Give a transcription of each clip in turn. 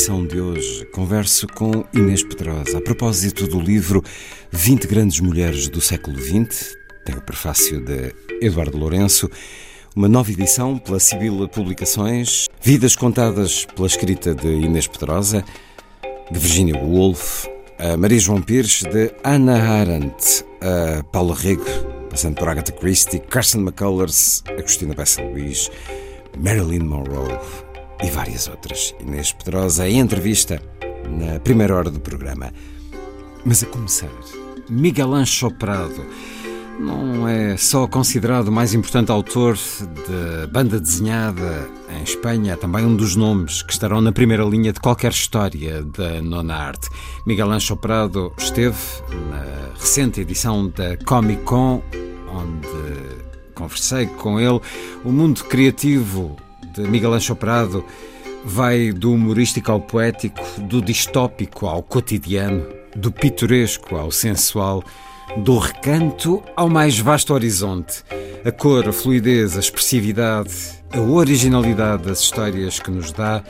emissão de hoje, converso com Inês Pedrosa. A propósito do livro 20 Grandes Mulheres do Século XX, tem o prefácio de Eduardo Lourenço, uma nova edição pela Sibila Publicações, vidas contadas pela escrita de Inês Pedrosa, de Virginia Woolf, a Maria João Pires, de Anna Arendt, a Paula Rego, passando por Agatha Christie, Carson McCullers, Agostina Bessa Luís, Marilyn Monroe e várias outras. Inês Pedrosa em entrevista na primeira hora do programa. Mas a começar, Miguel Ancho Prado não é só considerado o mais importante autor de banda desenhada em Espanha, é também um dos nomes que estarão na primeira linha de qualquer história da nona arte. Miguel Ancho Prado esteve na recente edição da Comic Con, onde conversei com ele. O mundo criativo de Miguel Ancho Prado vai do humorístico ao poético, do distópico ao cotidiano, do pitoresco ao sensual, do recanto ao mais vasto horizonte. A cor, a fluidez, a expressividade, a originalidade das histórias que nos dá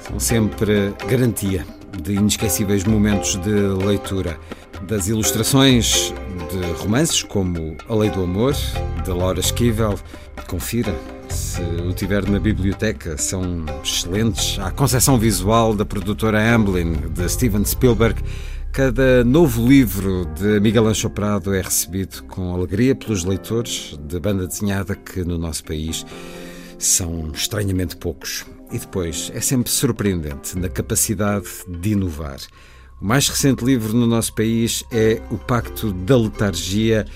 são sempre garantia de inesquecíveis momentos de leitura. Das ilustrações de romances como A Lei do Amor, de Laura Esquivel, confira se o tiver na biblioteca, são excelentes. A concepção visual da produtora Amblin, de Steven Spielberg. Cada novo livro de Miguel Ancho Prado é recebido com alegria pelos leitores de banda desenhada que no nosso país são estranhamente poucos. E depois é sempre surpreendente na capacidade de inovar. O mais recente livro no nosso país é O Pacto da Letargia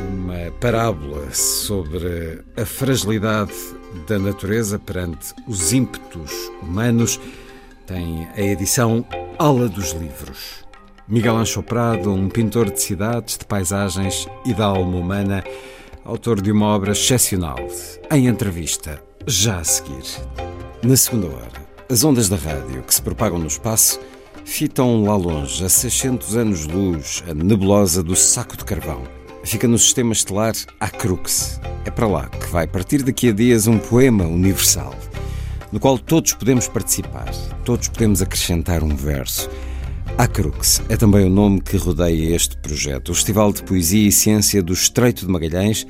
uma parábola sobre a fragilidade da natureza perante os ímpetos humanos, tem a edição Ala dos Livros. Miguel Ancho Prado, um pintor de cidades, de paisagens e da alma humana, autor de uma obra excepcional, em entrevista, já a seguir. Na segunda hora, as ondas da rádio que se propagam no espaço fitam lá longe, a 600 anos-luz, a nebulosa do saco de carvão fica no sistema estelar Acrux. É para lá que vai partir daqui a dias um poema universal, no qual todos podemos participar, todos podemos acrescentar um verso. Acrux é também o nome que rodeia este projeto, o Festival de Poesia e Ciência do Estreito de Magalhães,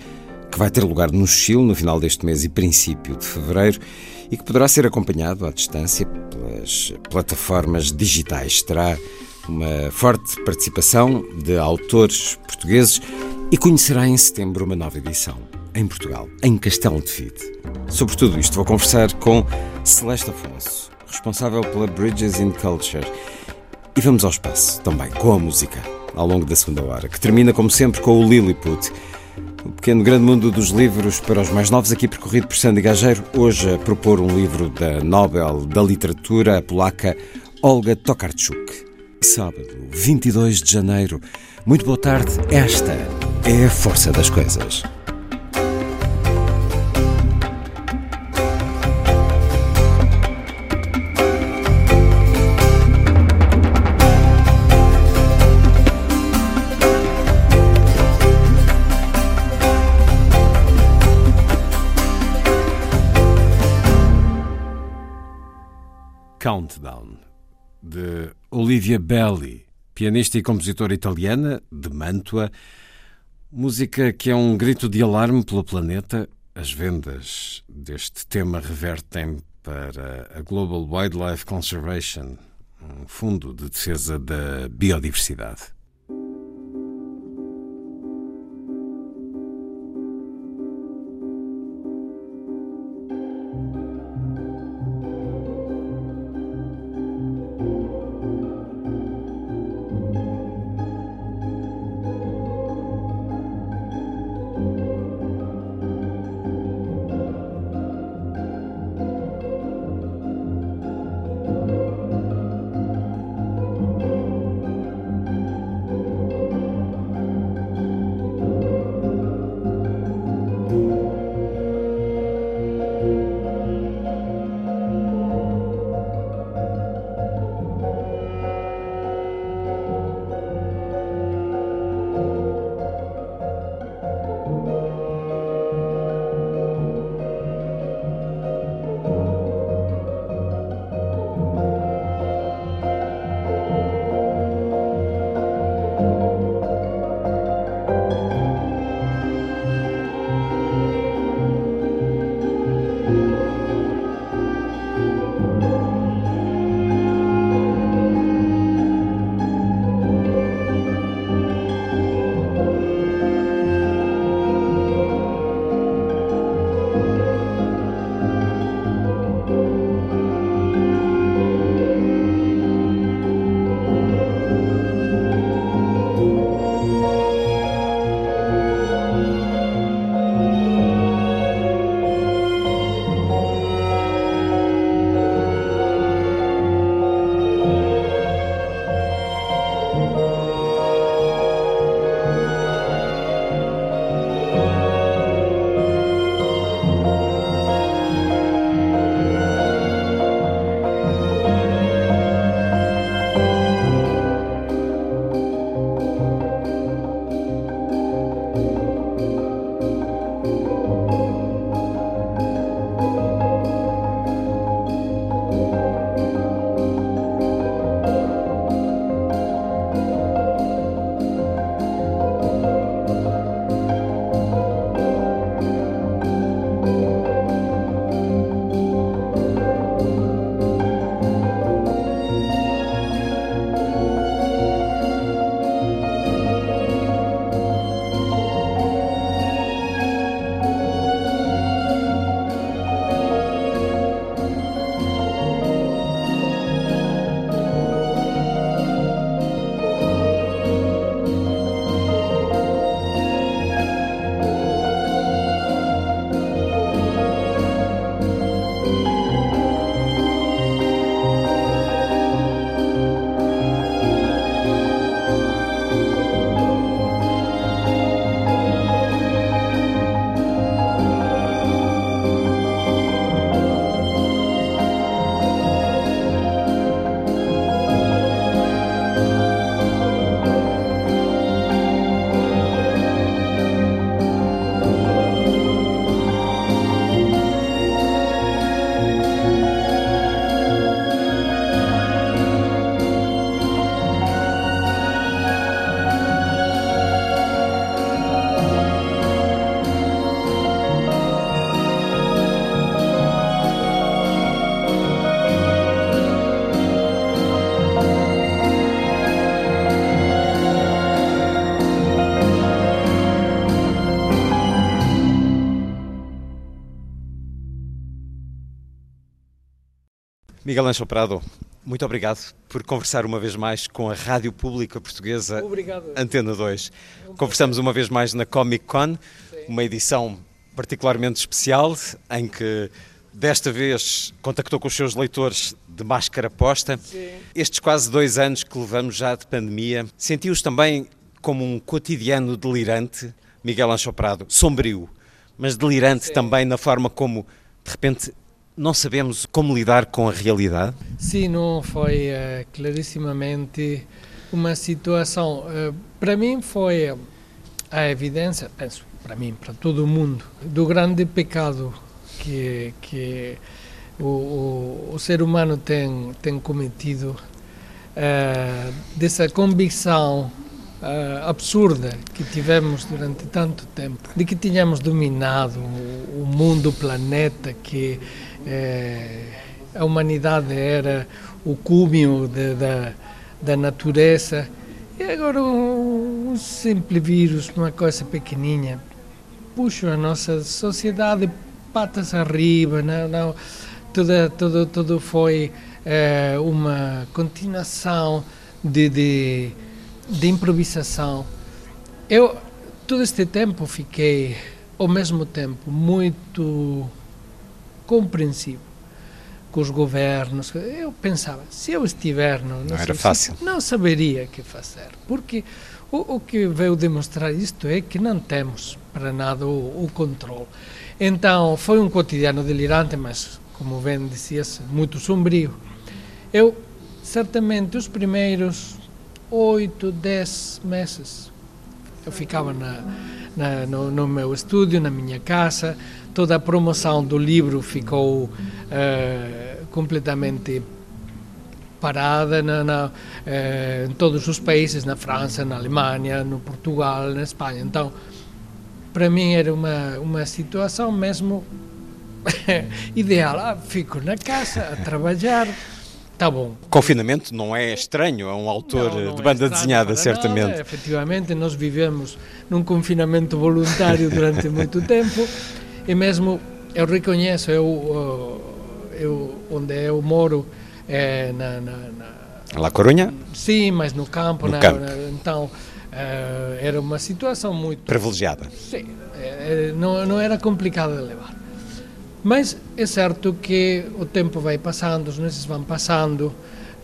que vai ter lugar no Chile no final deste mês e princípio de fevereiro e que poderá ser acompanhado à distância pelas plataformas digitais. Terá uma forte participação de autores portugueses e conhecerá em setembro uma nova edição, em Portugal, em Castelo de Fide. Sobre tudo isto vou conversar com Celeste Afonso, responsável pela Bridges in Culture. E vamos ao espaço, também com a música, ao longo da segunda hora, que termina como sempre com o Lilliput, o pequeno grande mundo dos livros para os mais novos, aqui percorrido por Sandy Gageiro, hoje a propor um livro da Nobel da Literatura polaca Olga Tokarczuk. Sábado, 22 de janeiro. Muito boa tarde. Esta é a força das coisas. Countdown, de Olivia Belli, pianista e compositora italiana de Mantua, Música que é um grito de alarme pelo planeta. As vendas deste tema revertem para a Global Wildlife Conservation, um fundo de defesa da biodiversidade. Miguel Ancho Prado, muito obrigado por conversar uma vez mais com a Rádio Pública Portuguesa Obrigado. Antena 2. Conversamos uma vez mais na Comic Con, uma edição particularmente especial em que desta vez contactou com os seus leitores de máscara posta. Sim. Estes quase dois anos que levamos já de pandemia, sentiu-os também como um cotidiano delirante, Miguel Ancho Prado, sombrio, mas delirante Sim. também na forma como, de repente, não sabemos como lidar com a realidade? Sim, não foi uh, clarissimamente uma situação. Uh, para mim foi a evidência, penso, para mim, para todo mundo, do grande pecado que, que o, o, o ser humano tem, tem cometido uh, dessa convicção uh, absurda que tivemos durante tanto tempo, de que tínhamos dominado o, o mundo, o planeta, que uh, a humanidade era o de, da, da natureza. E agora um, um simples vírus, uma coisa pequenininha, puxa a nossa sociedade patas arriba, não, não, tudo, tudo, tudo foi é, uma continuação de, de, de improvisação. Eu, todo este tempo, fiquei, ao mesmo tempo, muito compreensivo com os governos. Eu pensava, se eu estiver no, não era fácil. não saberia o que fazer, porque o, o, que veio demonstrar isto é que não temos para nada o, o controle. Então, foi um cotidiano delirante, mas, como bem dizia-se, muito sombrio. Eu, certamente, os primeiros oito, dez meses, eu ficava na, na, no, no, meu estúdio, na minha casa, toda a promoção do livro ficou uh, completamente parada na, na, uh, em todos os países, na França, na Alemanha, no Portugal, na Espanha. Então, para mim era uma, uma situação mesmo ideal. Ah, fico na casa a trabalhar, Tá bom. Confinamento não é estranho a um autor não, não de banda é desenhada, certamente. Nada. Efetivamente, nós vivemos num confinamento voluntário durante muito tempo e mesmo eu reconheço, eu, eu onde eu moro é na, na, na La Coruña? Sim, mas no campo. No na, campo. então Uh, era uma situação muito. privilegiada. Sim, é, não, não era complicada de levar. Mas é certo que o tempo vai passando, os meses vão passando,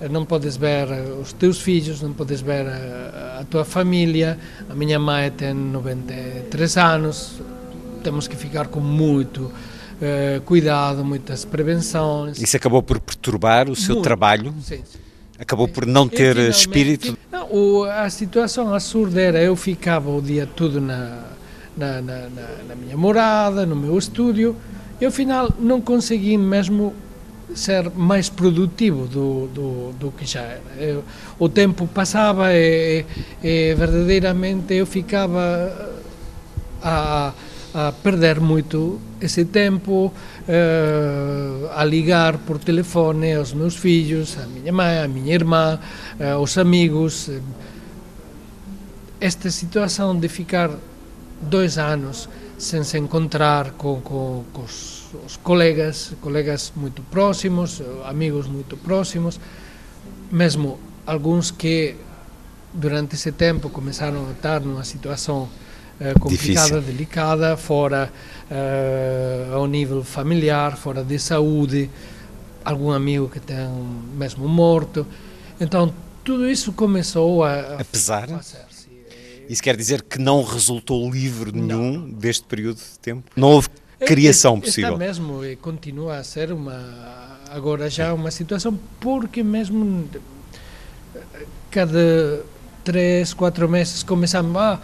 eh, não podes ver os teus filhos, não podes ver a, a tua família. A minha mãe tem 93 anos, temos que ficar com muito uh, cuidado, muitas prevenções. Isso acabou por perturbar o seu muito. trabalho? Sim. Acabou por não ter espírito? Não, o, a situação absurda era eu ficava o dia todo na, na, na, na minha morada, no meu estúdio, e ao final não consegui mesmo ser mais produtivo do, do, do que já era. O tempo passava e, e, verdadeiramente eu ficava a, a perder muito esse tempo uh, a ligar por telefone aos meus filhos, a minha mãe, a minha irmã, uh, aos amigos. Esta situação de ficar dois anos sem se encontrar com, os, colegas, colegas muito próximos, amigos muito próximos, mesmo alguns que durante esse tempo começaram a estar numa situação uh, complicada, Difícil. delicada, fora uh, ao nível familiar, fora de saúde, algum amigo que tem mesmo morto. Então, tudo isso começou a, a pesar. Isso quer dizer que não resultou livre nenhum não. deste período de tempo? Não houve criação possível? Está mesmo e continua a ser uma agora já uma situação porque mesmo cada três, quatro meses começamos a ah,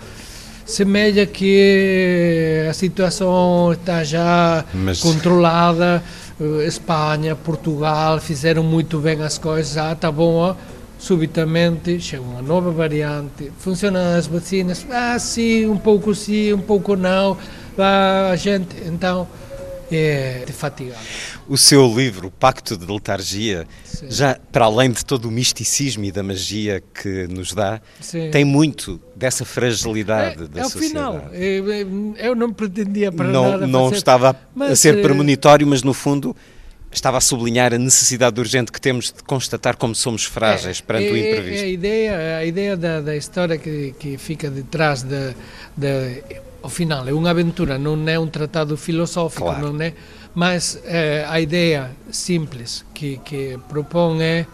semelha que a situação está já Mas... controlada. Eh, Espanha, Portugal fizeram muito bem as coisas. Ah, tá bom, ó. Subitamente chega uma nova variante. Funcionam as vacinas? Ah, sim, um pouco sim, um pouco não. Ah, a gente, então, é fatigado. O seu livro, Pacto de Letargia, Sim. já para além de todo o misticismo e da magia que nos dá, Sim. tem muito dessa fragilidade é, da é sociedade. Final. Eu, eu não pretendia para não, nada Não fazer, estava a ser premonitório, mas no fundo estava a sublinhar a necessidade urgente que temos de constatar como somos frágeis é, perante é, o imprevisto. É a ideia, a ideia da, da história que, que fica detrás da, da ao final é uma aventura, não é um tratado filosófico, claro. não é, mas eh, a ideia simples que, que propõe é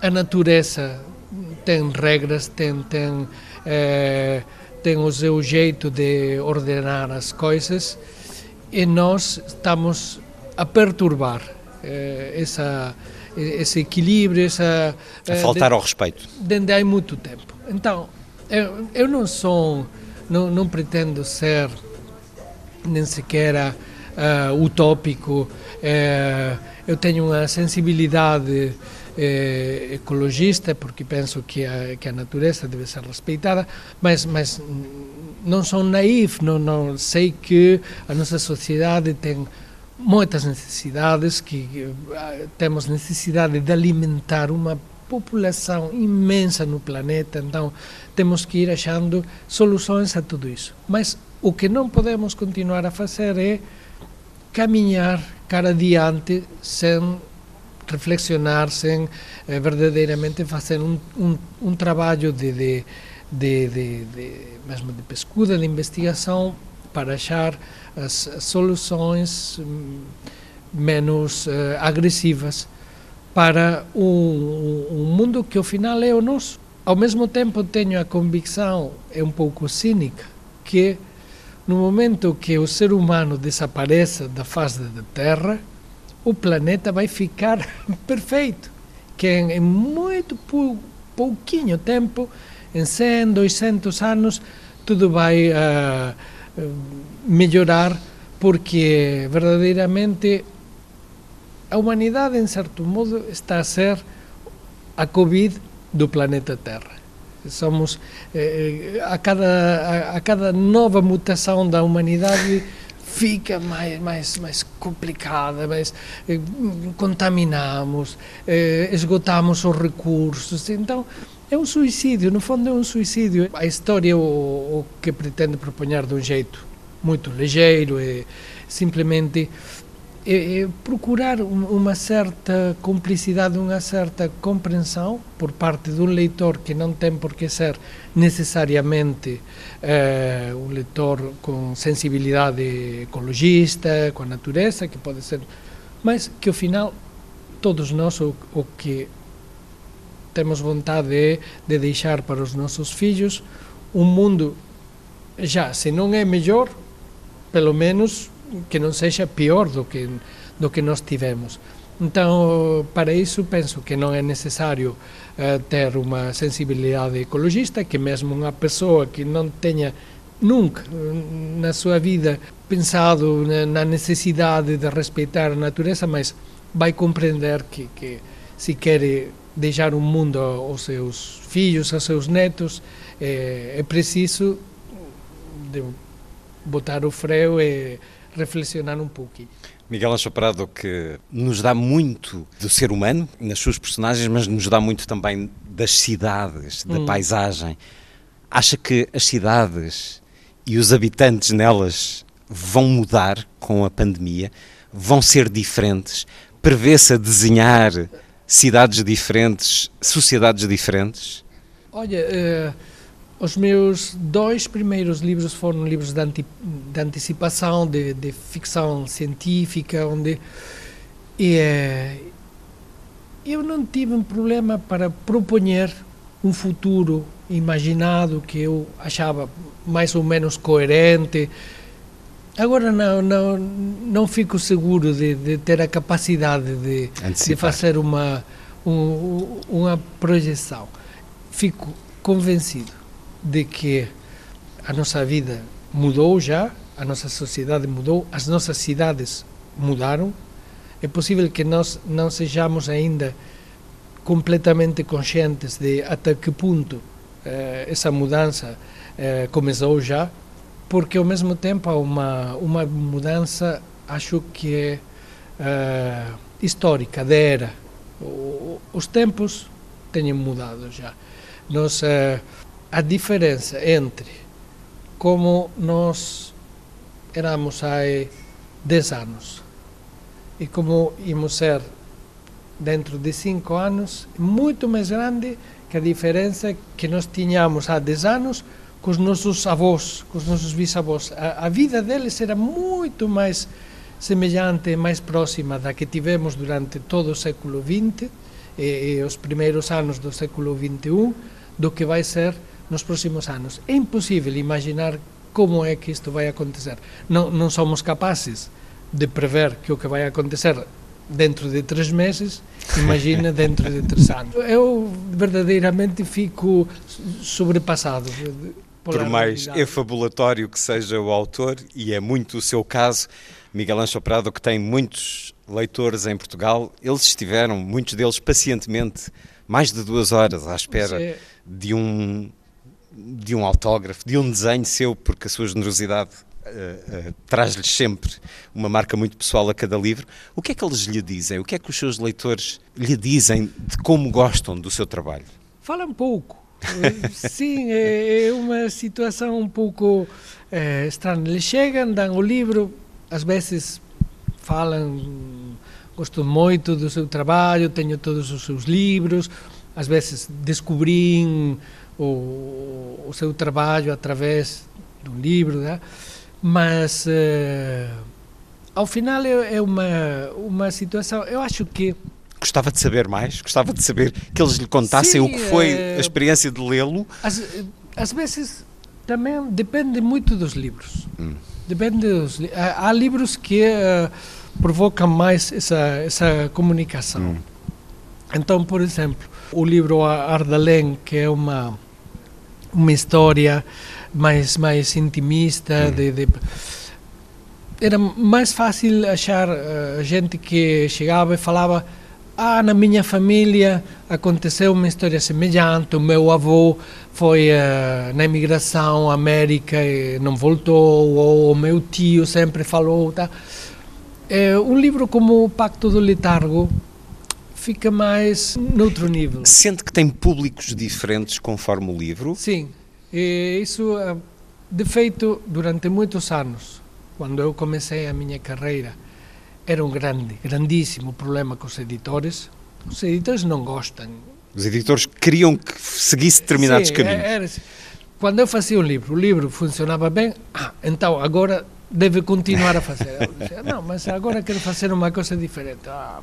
a natureza tem regras, tem, tem, eh, tem o seu jeito de ordenar as coisas e nós estamos a perturbar eh, essa, esse equilíbrio, essa... A faltar de, ao respeito. Desde há muito tempo. Então, eu, eu não sou não, não pretendo ser nem sequer uh, utópico. Uh, eu tenho uma sensibilidade eh, ecologista, porque penso que a, que a natureza deve ser respeitada, mas, mas não sou naif, não, não sei que a nossa sociedade tem muitas necessidades, que uh, temos necessidade de alimentar uma população imensa no planeta, então temos que ir achando soluções a tudo isso. Mas o que não podemos continuar a fazer é caminhar cara adiante sem reflexionar, sem eh, verdadeiramente fazer um, um, um trabalho de, de, de, de, mesmo de pesquisa, de investigação, para achar as, soluções hum, menos uh, agressivas para um, um, mundo que ao final é o nosso. Ao mesmo tempo tenho a convicção, é um pouco cínica, que no momento que o ser humano desapareça da face da Terra, o planeta vai ficar perfeito, que em muito pou, pouquinho tempo, em 100, 200 anos, tudo vai uh, melhorar, porque verdadeiramente a humanidade, em certo modo, está a ser a Covid do planeta Terra. Somos, eh, a, cada, a, a cada nova mutação da humanidade fica mais, mais, mais complicada, mais, eh, contaminamos, eh, esgotamos os recursos. Então, é um suicídio, no fundo é um suicídio. A história o, o que pretende propor de um jeito muito ligeiro é simplesmente é, é procurar uma certa cumplicidade, uma certa compreensão por parte de um leitor que não tem por que ser necessariamente eh, um leitor com sensibilidade ecologista, com a natureza, que pode ser, mas que ao final todos nós o, o que temos vontade de deixar para os nossos filhos um mundo já, se não é melhor, pelo menos que não seja pior do que do que nós tivemos. Então, para isso, penso que não é necessário uh, ter uma sensibilidade ecologista, que mesmo uma pessoa que não tenha nunca na sua vida pensado na necessidade de respeitar a natureza, mas vai compreender que, que se quer deixar um mundo aos seus filhos, aos seus netos, é, é preciso botar o freio e reflexionar um pouquinho. Miguel Ancho Prado, que nos dá muito do ser humano nas suas personagens, mas nos dá muito também das cidades, da hum. paisagem. Acha que as cidades e os habitantes nelas vão mudar com a pandemia? Vão ser diferentes? Prevê-se a desenhar cidades diferentes, sociedades diferentes? Olha, uh os meus dois primeiros livros foram livros de, anti, de antecipação, de, de, ficção científica, onde eh, eu não tive um problema para propor um futuro imaginado que eu achava mais ou menos coerente. Agora não, não, não fico seguro de, de ter a capacidade de, de fazer uma, um, uma projeção. Fico convencido de que a nossa vida mudou já, a nossa sociedade mudou, as nossas cidades mudaram. É possível que nós não sejamos ainda completamente conscientes de até que ponto eh, essa mudança eh, começou já, porque ao mesmo tempo há uma, uma mudança, acho que é eh, histórica, de era. O, os tempos têm mudado já. Nós eh, a diferença entre como nós éramos há 10 anos e como íamos ser dentro de 5 anos muito mais grande que a diferença que nós tínhamos há 10 anos com os nossos avós, com os nossos bisavós. A, a vida deles era muito mais semelhante, mais próxima da que tivemos durante todo o século XX e, e os primeiros anos do século XXI do que vai ser nos próximos anos. É impossível imaginar como é que isto vai acontecer. Não, não somos capazes de prever que o que vai acontecer dentro de três meses, imagina dentro de três anos. Eu verdadeiramente fico sobrepassado. Por mais efabulatório que seja o autor, e é muito o seu caso, Miguel Ancho Prado, que tem muitos leitores em Portugal, eles estiveram, muitos deles pacientemente, mais de duas horas à espera é... de um de um autógrafo, de um desenho seu, porque a sua generosidade uh, uh, traz-lhes sempre uma marca muito pessoal a cada livro. O que é que eles lhe dizem? O que é que os seus leitores lhe dizem de como gostam do seu trabalho? Falam pouco. Sim, é, é, uma situação um pouco é, estranha. Eles chegam, dão o livro, às vezes falam, gosto muito do seu trabalho, tenho todos os seus livros, às vezes descobri o, o seu trabalho através de um livro, né? mas uh, ao final é, é, uma, uma situação, eu acho que Gostava de saber mais, gostava de saber que eles lhe contassem Sim, o que foi uh, a experiência de lê-lo. Às, às, vezes também depende muito dos livros. Hum. Depende dos, há, há livros que uh, provocam mais essa, essa comunicação. Hum. Então, por exemplo, o livro Ardalém, que é uma uma história mais mais intimista de, de era mais fácil achar uh, gente que chegava e falava ah, na minha família aconteceu uma história semelhante, o meu avô foi uh, na imigração à América e não voltou, ou o meu tio sempre falou, tá? É, um livro como O Pacto do Letargo fica mais noutro nível. Sente que tem públicos diferentes conforme o livro? Sim, e isso eh, de feito durante muitos anos, quando eu comecei a minha carreira, era um grande, grandíssimo problema com os editores. Os editores não gostam. Os editores queriam que seguisse determinados Sim, caminhos. Era, quando eu fazia um livro, o livro funcionava bem, ah, então agora deve continuar a fazer. Dizia, não, mas agora quero fazer uma coisa diferente. Ah,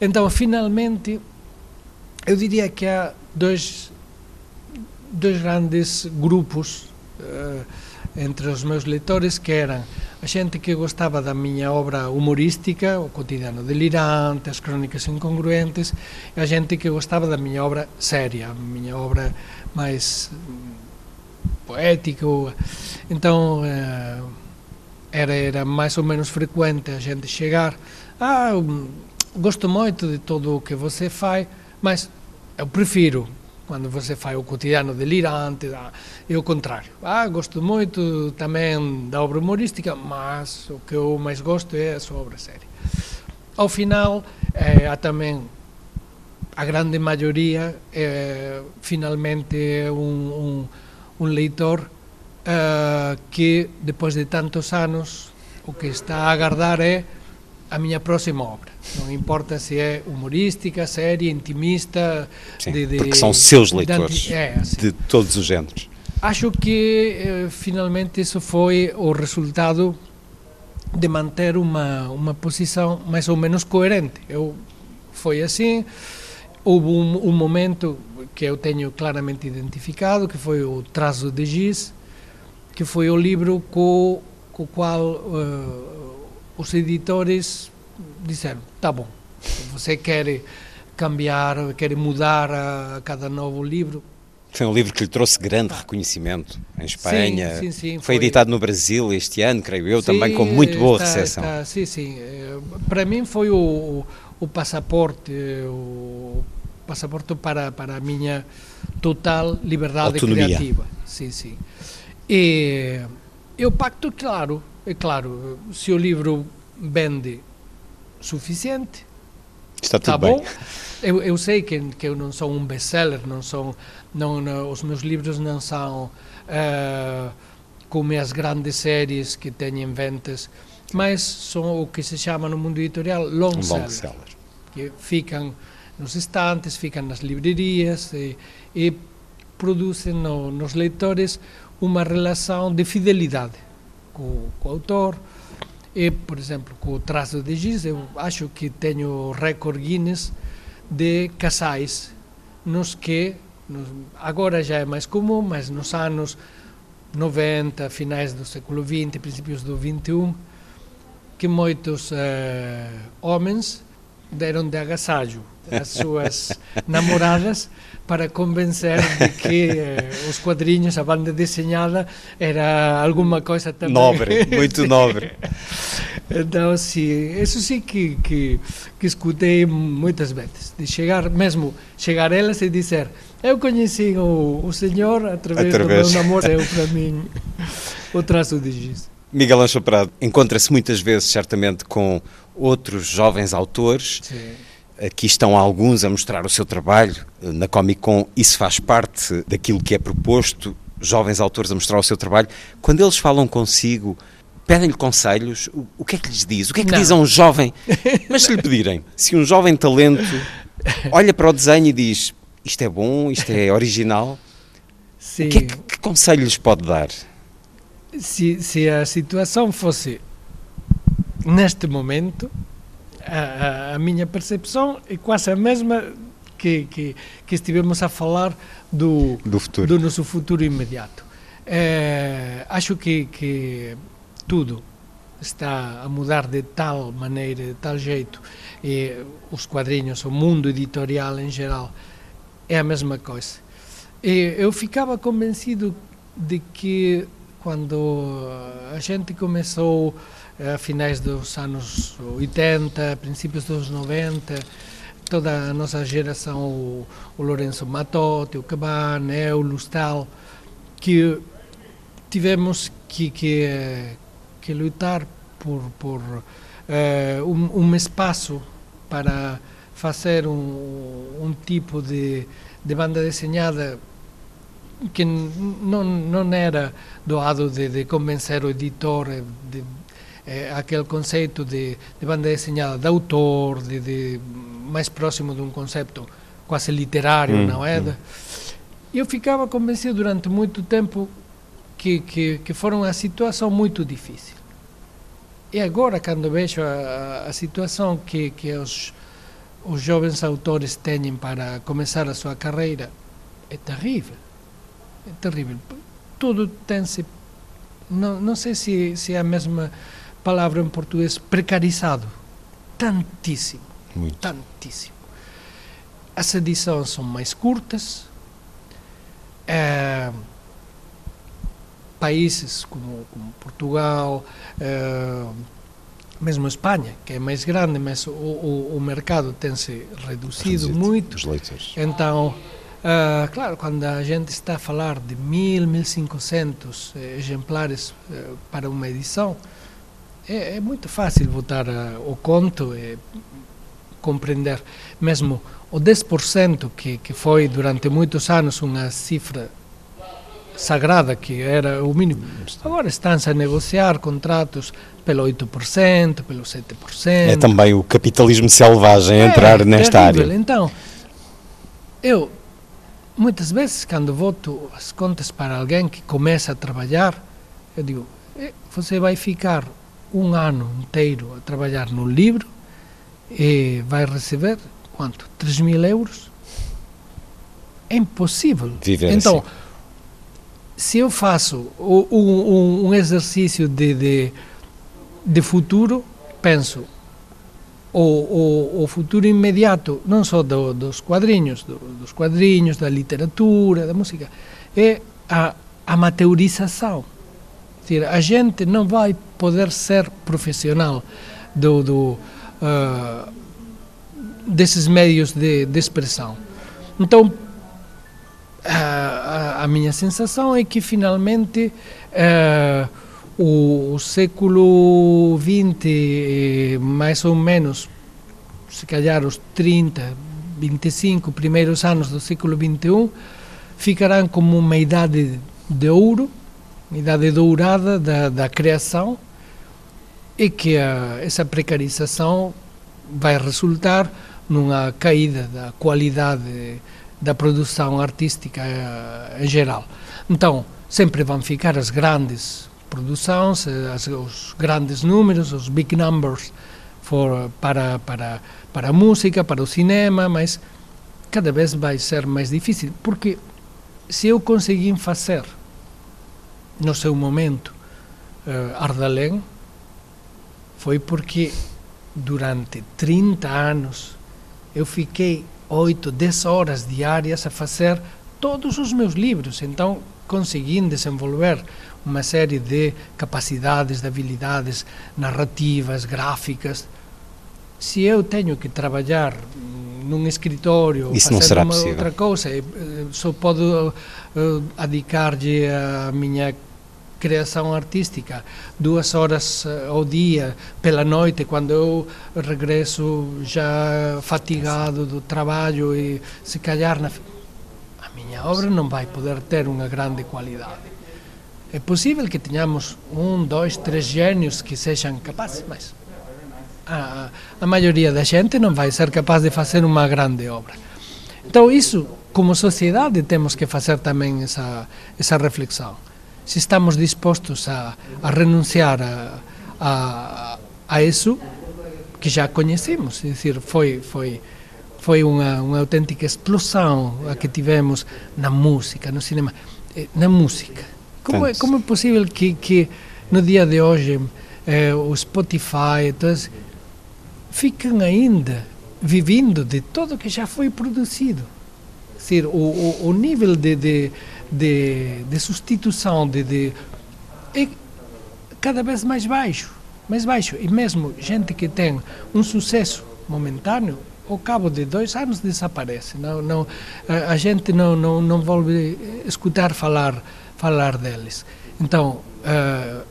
então, finalmente, eu diria que há dois, dois grandes grupos uh, entre os meus leitores que eram a gente que gostava da minha obra humorística, o cotidiano delirante, as crónicas incongruentes, e a gente que gostava da minha obra séria, a minha obra mais poética. Então, era, era mais ou menos frequente a gente chegar, ah, gosto muito de tudo o que você faz, mas eu prefiro quando você faz o cotidiano delirante, é o contrário. Ah, gosto muito também da obra humorística, mas o que eu mais gosto é a sua obra séria. Ao final, eh, há também a grande maioria, eh, finalmente, é um, um, um leitor eh, que, depois de tantos anos, o que está a aguardar é a minha próxima obra. Não importa se é humorística, séria, intimista. Sim, de, de, porque são seus leitores de, é, assim. de todos os géneros. Acho que eh, finalmente isso foi o resultado de manter uma, uma posição mais ou menos coerente. Eu, foi assim. Houve um, um momento que eu tenho claramente identificado, que foi o Trazo de Giz, que foi o livro com, com o qual. Uh, os editores disseram: tá bom, você quer cambiar, quer mudar a cada novo livro. Foi um livro que lhe trouxe grande reconhecimento em Espanha. Sim, sim, sim, foi, foi, editado no Brasil este ano, creio eu, também com muito boa está, recepção. Está, sim, sim. Para mim foi o, o passaporte, o passaporte para, para a minha total liberdade Autonomia. criativa. Sim, sim. E, e o pacto, claro, é claro, se o livro vende suficiente, está tudo tá bem. bom. Eu, eu sei que, que eu não sou um best-seller, não são, não, não, os meus livros não são uh, como as grandes séries que têm ventas, mas são o que se chama no mundo editorial long, um long seller, que ficam nos estantes, ficam nas livrarias e, e produzem no, nos leitores uma relação de fidelidade com, com o autor. E, por exemplo, com o traço de giz, eu acho que tenho o recorde Guinness de casais nos que, nos, agora já é mais comum, mas nos anos 90, finais do século XX, princípios do XXI, que muitos eh, homens deram de agasalho as suas namoradas para convencer de que eh, os quadrinhos, a banda desenhada, era alguma coisa também. Nobre, muito nobre. Então, sim, isso sim que, que, que escutei muitas vezes, de chegar, mesmo chegar elas e dizer eu conheci o, o senhor através, através. do meu namoro, eu para mim o traço de giz. Miguel Ancho Prado encontra-se muitas vezes, certamente, com outros jovens autores. Sim. Aqui estão alguns a mostrar o seu trabalho. Na Comic Con, isso faz parte daquilo que é proposto. Jovens autores a mostrar o seu trabalho. Quando eles falam consigo, pedem-lhe conselhos. O, que é que lhes diz? O que é que Não. diz a um jovem? Mas se lhe pedirem, se um jovem talento olha para o desenho e diz isto é bom, isto é original, Sim. O que, é que, que conselho lhes pode dar? Se, se a situação fosse neste momento, a, a, minha percepção é quase a mesma que, que, que estivemos a falar do, do, do nosso futuro imediato. É, acho que, que tudo está a mudar de tal maneira, de tal jeito, e os quadrinhos, o mundo editorial em geral, é a mesma coisa. E eu ficava convencido de que quando a gente começou a finais dos anos 80, princípios dos 90, toda a nossa geração, o, o Lourenço Matotti, o Cabane, eu, o Lustal, que tivemos que, que, que lutar por, por uh, um, um, espaço para fazer um, um tipo de, de banda desenhada que não, não era doado de, de convencer o editor de, eh, aquele conceito de, de, banda desenhada de autor, de, de, mais próximo de um conceito quase literário, hum, não é? Hum. Eu ficava convencido durante muito tempo que, que, que foram uma situação muito difícil. E agora, quando vejo a, a situação que, que os, os jovens autores têm para começar a sua carreira, é terrível é terrível. Tudo tem-se, não, não sei se, se é a mesma palavra em português, precarizado. Tantíssimo. Muito. Tantíssimo. As edições são mais curtas. É, países como, como Portugal, é, mesmo Espanha, que é mais grande, mas o, o, o mercado tem-se reduzido muito. os leitores. Então, Uh, claro, quando a gente está a falar de 1000, 1500 eh, exemplares eh, para uma edição, é, é, muito fácil botar uh, o conto e compreender. Mesmo o 10%, que, que foi durante muitos anos uma cifra sagrada, que era o mínimo, agora estão-se a negociar contratos pelo 8%, pelo 7%. É também o capitalismo selvagem é, entrar nesta terrível. área. Então, eu muitas vezes quando voto as contas para alguém que começa a trabalhar, eu digo, você vai ficar um ano inteiro a trabalhar no livro e vai receber quanto? 3 mil euros? É impossível. Viver então, assim. se eu faço um, um, um exercício de, de, de futuro, penso, o, o, o, futuro imediato, não só do, dos quadrinhos, do, dos quadrinhos, da literatura, da música, é a amateurização. A gente não vai poder ser profissional do, do uh, desses meios de, de expressão. Então, a, a, minha sensação é que finalmente uh, o, o século XX, mais ou menos, se calhar os 30, 25 primeiros anos do século XXI, ficarão como uma idade de ouro, idade dourada da, da criação, e que a, essa precarização vai resultar numa caída da qualidade da produção artística em geral. Então, sempre vão ficar as grandes produções, as, os grandes números, os big numbers for, para, para, para a música, para o cinema, mas cada vez vai ser mais difícil, porque se eu consegui fazer no seu momento uh, Ardalém, foi porque durante 30 anos, eu fiquei 8, 10 horas diárias a fazer todos os meus livros. Então, consegui desenvolver uma série de capacidades, de habilidades narrativas, gráficas. Se eu tenho que trabalhar num escritório Isso não será uma possível. outra coisa, eh, só posso uh, dedicar-lhe a minha criação artística duas horas uh, ao dia pela noite quando eu regresso já fatigado do trabalho e se calhar na a minha obra não vai poder ter uma grande qualidade é possível que tenhamos um, dois, três gênios que sejam capazes, mas a, a maioria da gente não vai ser capaz de fazer uma grande obra. Então, isso, como sociedade, temos que fazer também essa, essa reflexão. Se estamos dispostos a, a renunciar a, a, a isso que já conhecemos, é dizer, foi, foi, foi uma, uma autêntica explosão a que tivemos na música, no cinema, eh, na música. Como é, como é possível que, que no dia de hoje eh, o Spotify todas, ficam ainda vivendo de tudo que já foi produzido? Dizer, o, o, o nível de, de, de, de substituição de, de, é cada vez mais baixo, mais baixo. E mesmo gente que tem um sucesso momentâneo, ao cabo de dois anos desaparece. Não, não, a, a gente não, não, não volve escutar falar falar deles. Então, uh,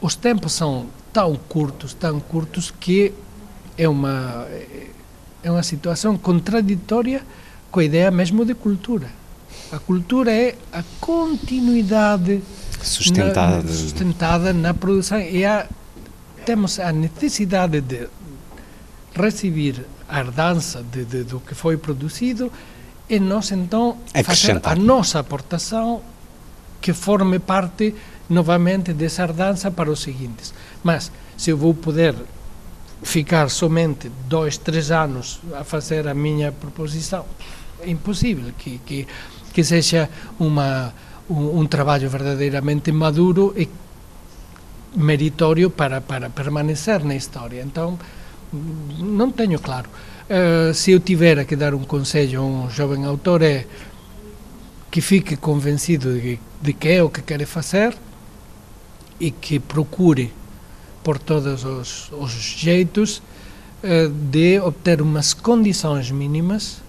os tempos são tão curtos, tão curtos que é uma é uma situação contraditória com a ideia mesmo de cultura. A cultura é a continuidade sustentada. na, sustentada na produção. E temos a necessidade de receber a herdança de, de, do que foi produzido e nós então fazer a nossa aportação que forme parte novamente dessa herdança para os seguintes. Mas se eu vou poder ficar somente dois, três anos a fazer a minha proposição, é impossível que, que, que seja um, trabalho verdadeiramente maduro e meritório para, para permanecer na história. Então, não tenho claro. Uh, se eu tiver que dar um conselho a um jovem autor é que fique convencido de, de que é o que quer fazer e que procure por todos os, os jeitos uh, de obter umas condições mínimas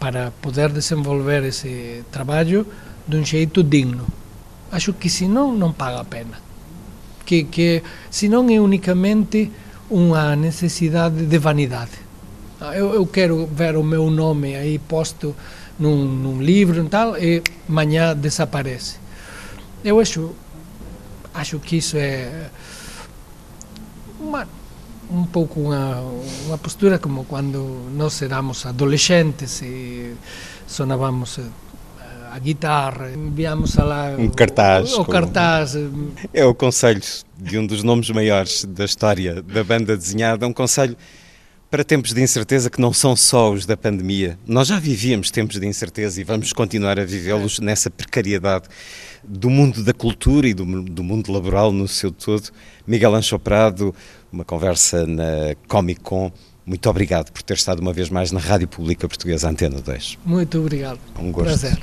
para poder desenvolver esse trabalho de um jeito digno. Acho que senão não paga a pena. Que, que senão é unicamente uma necessidade de vanidade eu, eu, quero ver o meu nome aí posto num, num livro e tal, e amanhã desaparece. Eu acho, acho que isso é uma, um pouco uma, uma postura como quando nós éramos adolescentes e sonávamos eh, a guitarra, enviamos lá um cartaz. O, o cartaz. É o conselho de um dos nomes maiores da história da banda desenhada, um conselho para tempos de incerteza que não são só os da pandemia. Nós já vivíamos tempos de incerteza e vamos continuar a vivê-los nessa precariedade do mundo da cultura e do, do, mundo laboral no seu todo. Miguel Ancho Prado, uma conversa na Comic Con. Muito obrigado por ter estado uma vez mais na Rádio Pública Portuguesa Antena 2. Muito obrigado. Um gosto. Prazer.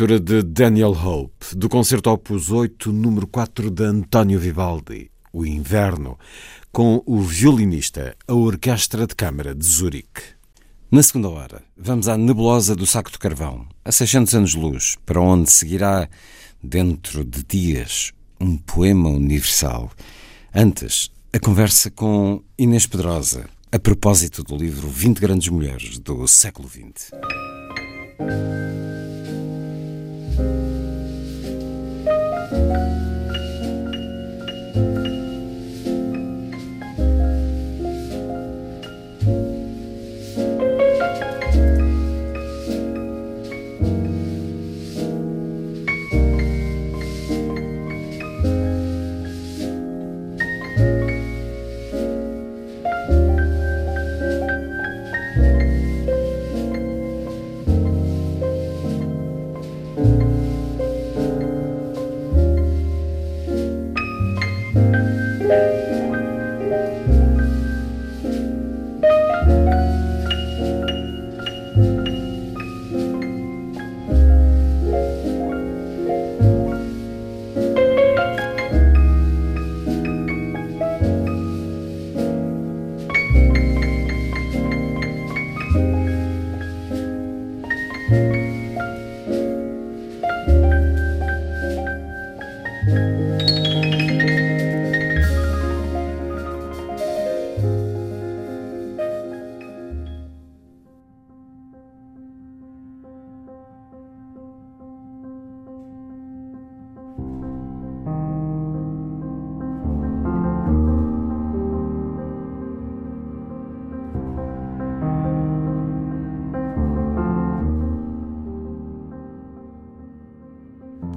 Leitura de Daniel Hope, do concerto Opus 8, número 4 de António Vivaldi, O Inverno, com o violinista, a Orquestra de Câmara de Zurique. Na segunda hora, vamos à nebulosa do Saco de Carvão, a 600 anos-luz, para onde seguirá, dentro de dias, um poema universal. Antes, a conversa com Inês Pedrosa, a propósito do livro 20 Grandes Mulheres do século XX.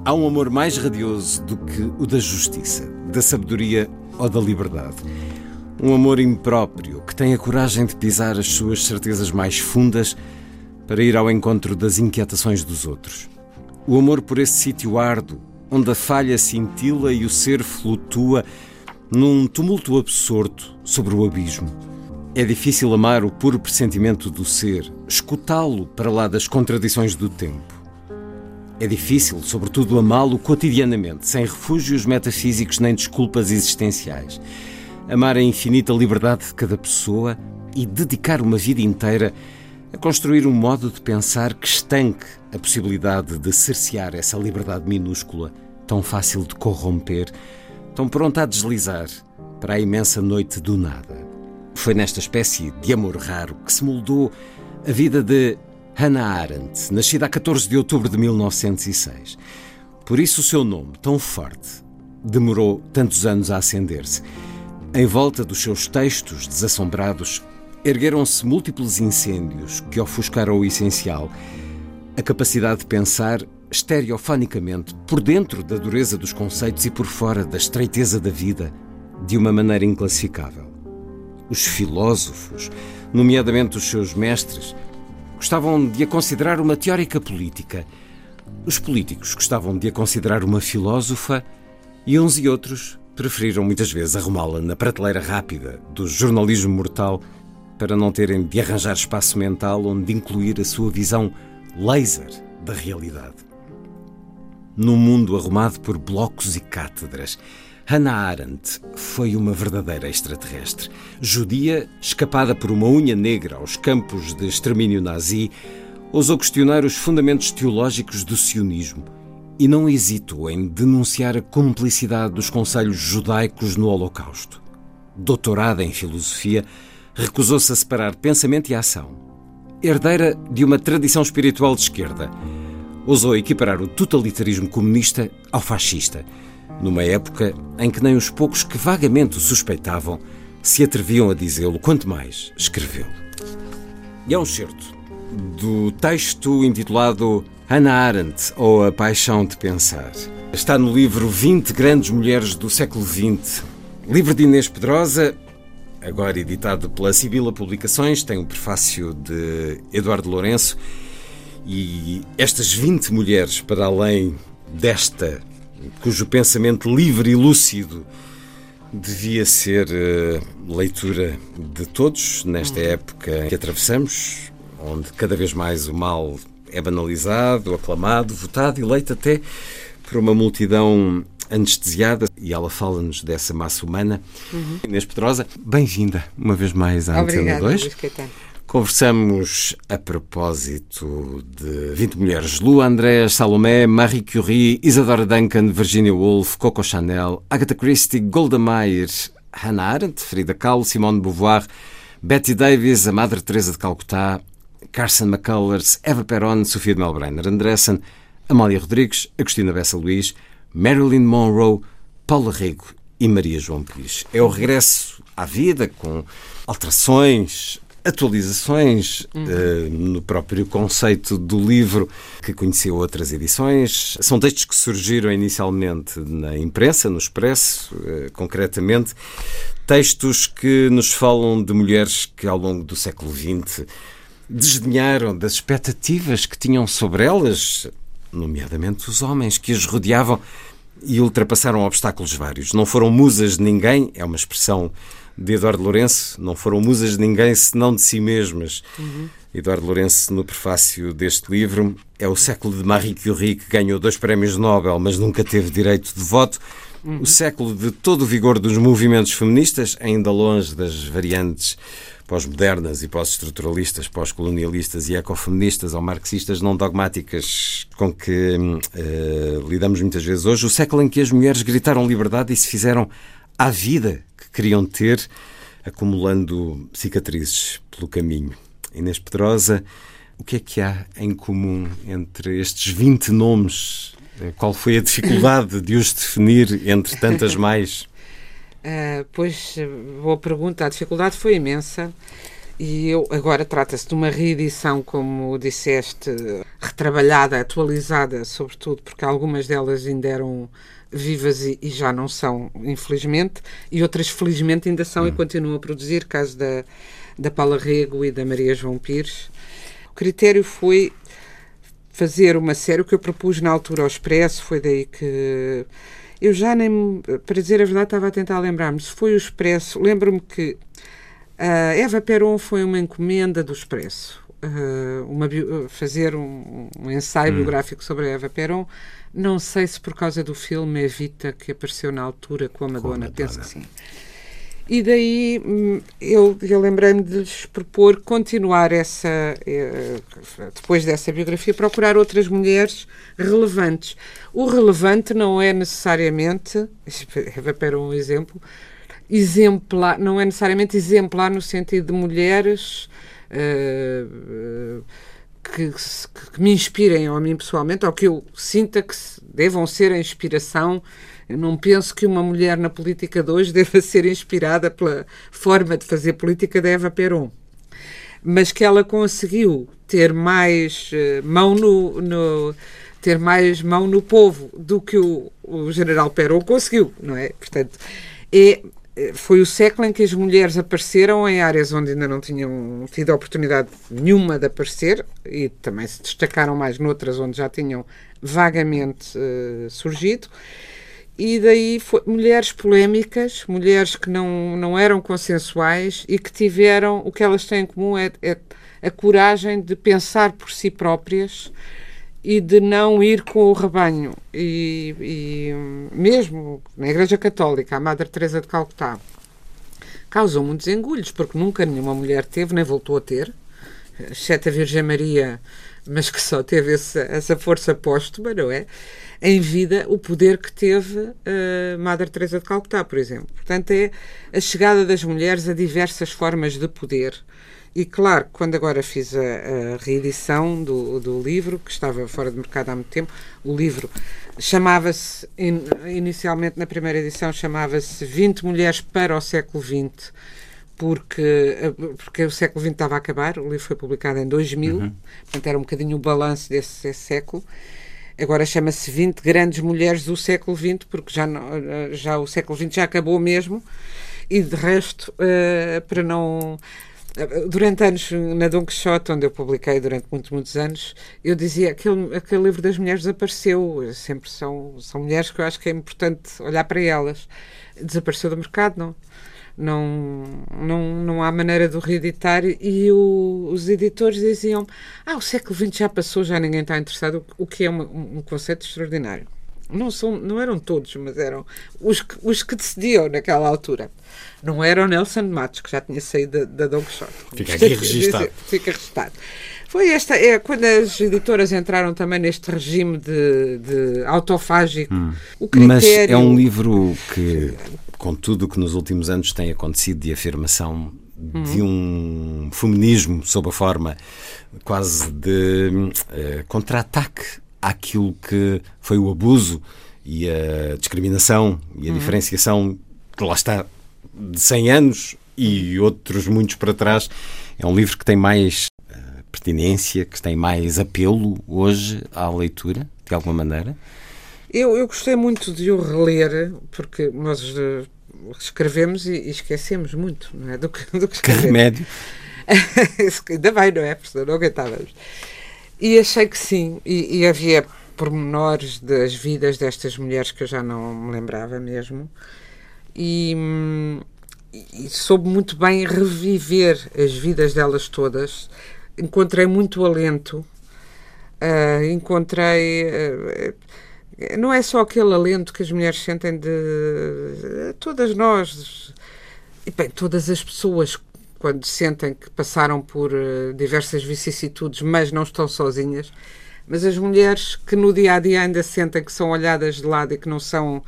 Há um amor mais radioso do que o da justiça, da sabedoria ou da liberdade. Um amor impróprio que tem a coragem de pisar as suas certezas mais fundas para ir ao encontro das inquietações dos outros. O amor por esse sítio árduo, onde a falha cintila e o ser flutua num tumulto absorto sobre o abismo. É difícil amar o puro pressentimento do ser, escutá-lo para lá das contradições do tempo. É difícil, sobretudo, amá-lo cotidianamente, sem refúgios metafísicos nem desculpas existenciais. Amar a infinita liberdade de cada pessoa e dedicar uma vida inteira a construir um modo de pensar que estanque a possibilidade de cercear essa liberdade minúscula, tão fácil de corromper, tão pronta a deslizar para a imensa noite do nada. Foi nesta espécie de amor raro que se moldou a vida de Hannah Arendt, nascida a 14 de outubro de 1906. Por isso o seu nome, tão forte, demorou tantos anos a acender-se. Em volta dos seus textos desassombrados, ergueram-se múltiplos incêndios que ofuscaram o essencial, a capacidade de pensar estereofonicamente, por dentro da dureza dos conceitos e por fora da estreiteza da vida, de uma maneira inclassificável. Os filósofos, nomeadamente os seus mestres, gostavam de a considerar uma teórica política. Os políticos gostavam de a considerar uma filósofa e uns e outros preferiram muitas vezes arrumá-la na prateleira rápida do jornalismo mortal para não terem de arranjar espaço mental onde incluir a sua visão laser da realidade. Num mundo arrumado por blocos e cátedras, Hannah Arendt foi uma verdadeira extraterrestre. Judia, escapada por uma unha negra aos campos de extermínio nazi, ousou questionar os fundamentos teológicos do sionismo e não hesitou em denunciar a cumplicidade dos conselhos judaicos no Holocausto. Doutorada em filosofia, recusou-se a separar pensamento e ação. Herdeira de uma tradição espiritual de esquerda, ousou equiparar o totalitarismo comunista ao fascista numa época em que nem os poucos que vagamente o suspeitavam se atreviam a dizê-lo, quanto mais escrevê-lo. E é um certo do texto intitulado Hannah Arendt ou A Paixão de Pensar. Está no livro 20 Grandes Mulheres do Século XX, livro de Inês Pedrosa, agora editado pela Sibila Publicações, tem o prefácio de Eduardo Lourenço. E estas 20 mulheres, para além desta cujo pensamento livre e lúcido devia ser uh, leitura de todos nesta época que atravessamos, onde cada vez mais o mal é banalizado, aclamado, votado, eleito até por uma multidão anestesiada e ela fala-nos dessa massa humana. Uhum. Inês Pedrosa, bem-vinda uma vez mais à Antena 2. Conversamos a propósito de 20 mulheres: Lu Andrés, Salomé, Marie Curie, Isadora Duncan, Virginia Woolf, Coco Chanel, Agatha Christie, Golda Meir, Hannah Arendt, Frida Kahlo, Simone de Beauvoir, Betty Davis, a Madre Teresa de Calcutá, Carson McCullers, Eva Perón, Sofia de Melbrenner Andressen, Amália Rodrigues, Agostina Bessa Luís, Marilyn Monroe, Paula Rego e Maria João Pires. É o regresso à vida com alterações, atualizações uhum. uh, no próprio conceito do livro, que conheceu outras edições. São textos que surgiram inicialmente na imprensa, no Expresso, uh, concretamente. Textos que nos falam de mulheres que, ao longo do século XX, desdenharam das expectativas que tinham sobre elas, nomeadamente os homens que as rodeavam e ultrapassaram obstáculos vários. Não foram musas de ninguém, é uma expressão de Eduardo Lourenço, não foram musas de ninguém senão de si mesmas. Uhum. Eduardo Lourenço, no prefácio deste livro, é o século de Marie Curie, que ganhou dois prémios Nobel, mas nunca teve direito de voto. Uhum. O século de todo o vigor dos movimentos feministas, ainda longe das variantes pós-modernas e pós-estruturalistas, pós-colonialistas e ecofeministas ou marxistas não dogmáticas com que uh, lidamos muitas vezes hoje, o século em que as mulheres gritaram liberdade e se fizeram à vida queriam ter, acumulando cicatrizes pelo caminho. Inês Pedrosa, o que é que há em comum entre estes 20 nomes? Eh, qual foi a dificuldade de os definir entre tantas mais? Uh, pois, boa pergunta. A dificuldade foi imensa. E eu, agora trata-se de uma reedição, como disseste, retrabalhada, atualizada, sobretudo, porque algumas delas ainda eram vivas e, e, já não são, infelizmente, e outras, felizmente, ainda são hum. e continuam a produzir, caso da, da Paula Rego e da Maria João Pires. O critério foi fazer uma série, o que eu propus na altura ao Expresso, foi daí que eu já nem, para dizer a verdade, estava a tentar lembrar-me se foi o Expresso. Lembro-me que a Eva Peron foi uma encomenda do Expresso. Uh, uma, fazer um, um ensaio hum. biográfico sobre a Eva Peron. Não sei se por causa do filme Evita que apareceu na altura com a Madonna, com penso que sim. E daí hum, eu, eu lembrei-me de lhes propor continuar essa, eh, depois dessa biografia, procurar outras mulheres relevantes. O relevante não é necessariamente, para um exemplo, exemplar, não é necessariamente exemplar no sentido de mulheres uh, que, que, me inspirem a mim pessoalmente, ou que eu sinta que devam ser a inspiração eu não penso que uma mulher na política de hoje deva ser inspirada pela forma de fazer política da Eva Peron. Mas que ela conseguiu ter mais uh, mão no, no, ter mais mão no povo do que o, o general Peron conseguiu, não é? Portanto, é, foi o século em que as mulheres apareceram em áreas onde ainda não tinham tido oportunidade nenhuma de aparecer e também se destacaram mais noutras onde já tinham vagamente uh, surgido. E daí foi, mulheres polémicas, mulheres que não, não eram consensuais e que tiveram, o que elas têm em comum é, é a coragem de pensar por si próprias e de não ir com o rebanho. E, e mesmo na Igreja Católica, a Madre Teresa de Calcutá causou muitos engulhos, porque nunca nenhuma mulher teve, nem voltou a ter, exceto a Virgem Maria, mas que só teve essa, essa força póstuma, não é? em vida o poder que teve uh, Madre Teresa de Calcutá, por exemplo. Portanto, é a chegada das mulheres a diversas formas de poder. E claro, quando agora fiz a, a reedição do, do, livro, que estava fora de mercado há muito tempo, o livro chamava-se, in, inicialmente na primeira edição, chamava-se 20 Mulheres para o século XX, porque, eh, porque o século XX estava a acabar, o livro foi publicado em 2000, uhum. portanto era um bocadinho o balanço desse, desse século. Agora chama-se 20 grandes mulheres do século XX, porque já, não, já o século XX já acabou mesmo. E de resto, uh, para não. Durante anos, na Dom Quixote, onde eu publiquei durante muitos, muitos anos, eu dizia que aquele, aquele livro das mulheres desapareceu. Sempre são, são mulheres que eu acho que é importante olhar para elas. Desapareceu do mercado, não? não, não, não há maneira de o reeditar e o, os editores diziam ah, o século XX já passou, já ninguém está interessado, o que é um conceito extraordinário. Não, são, não eram todos, mas eram os os que decidiam naquela altura. Não era o Nelson Matos, que já tinha saído da, da Don Quixote. Fica aqui registado. Fica registado. Foi esta, é quando as editoras entraram também neste regime de, de autofágico. Hum. O critério... Mas é um livro que com tudo o que nos últimos anos tem acontecido de afirmação de um feminismo sob a forma quase de uh, contra-ataque àquilo que foi o abuso e a discriminação e a uhum. diferenciação que lá está de 100 anos e outros muitos para trás. É um livro que tem mais uh, pertinência, que tem mais apelo hoje à leitura, de alguma maneira. Eu, eu gostei muito de o reler, porque nós uh, escrevemos e, e, esquecemos muito não é? do, que, do que escrevemos. Que remédio. Ainda bem, não é? Porque não aguentávamos. E achei que sim, e, e havia pormenores das vidas destas mulheres que eu já não me lembrava mesmo. E, e soube muito bem reviver as vidas delas todas. Encontrei muito alento. Uh, encontrei. Uh, não é só aquele alento que as mulheres sentem de. Todas nós, e bem, todas as pessoas, quando sentem que passaram por uh, diversas vicissitudes, mas não estão sozinhas. Mas as mulheres que no dia a dia ainda sentem que são olhadas de lado e que não são.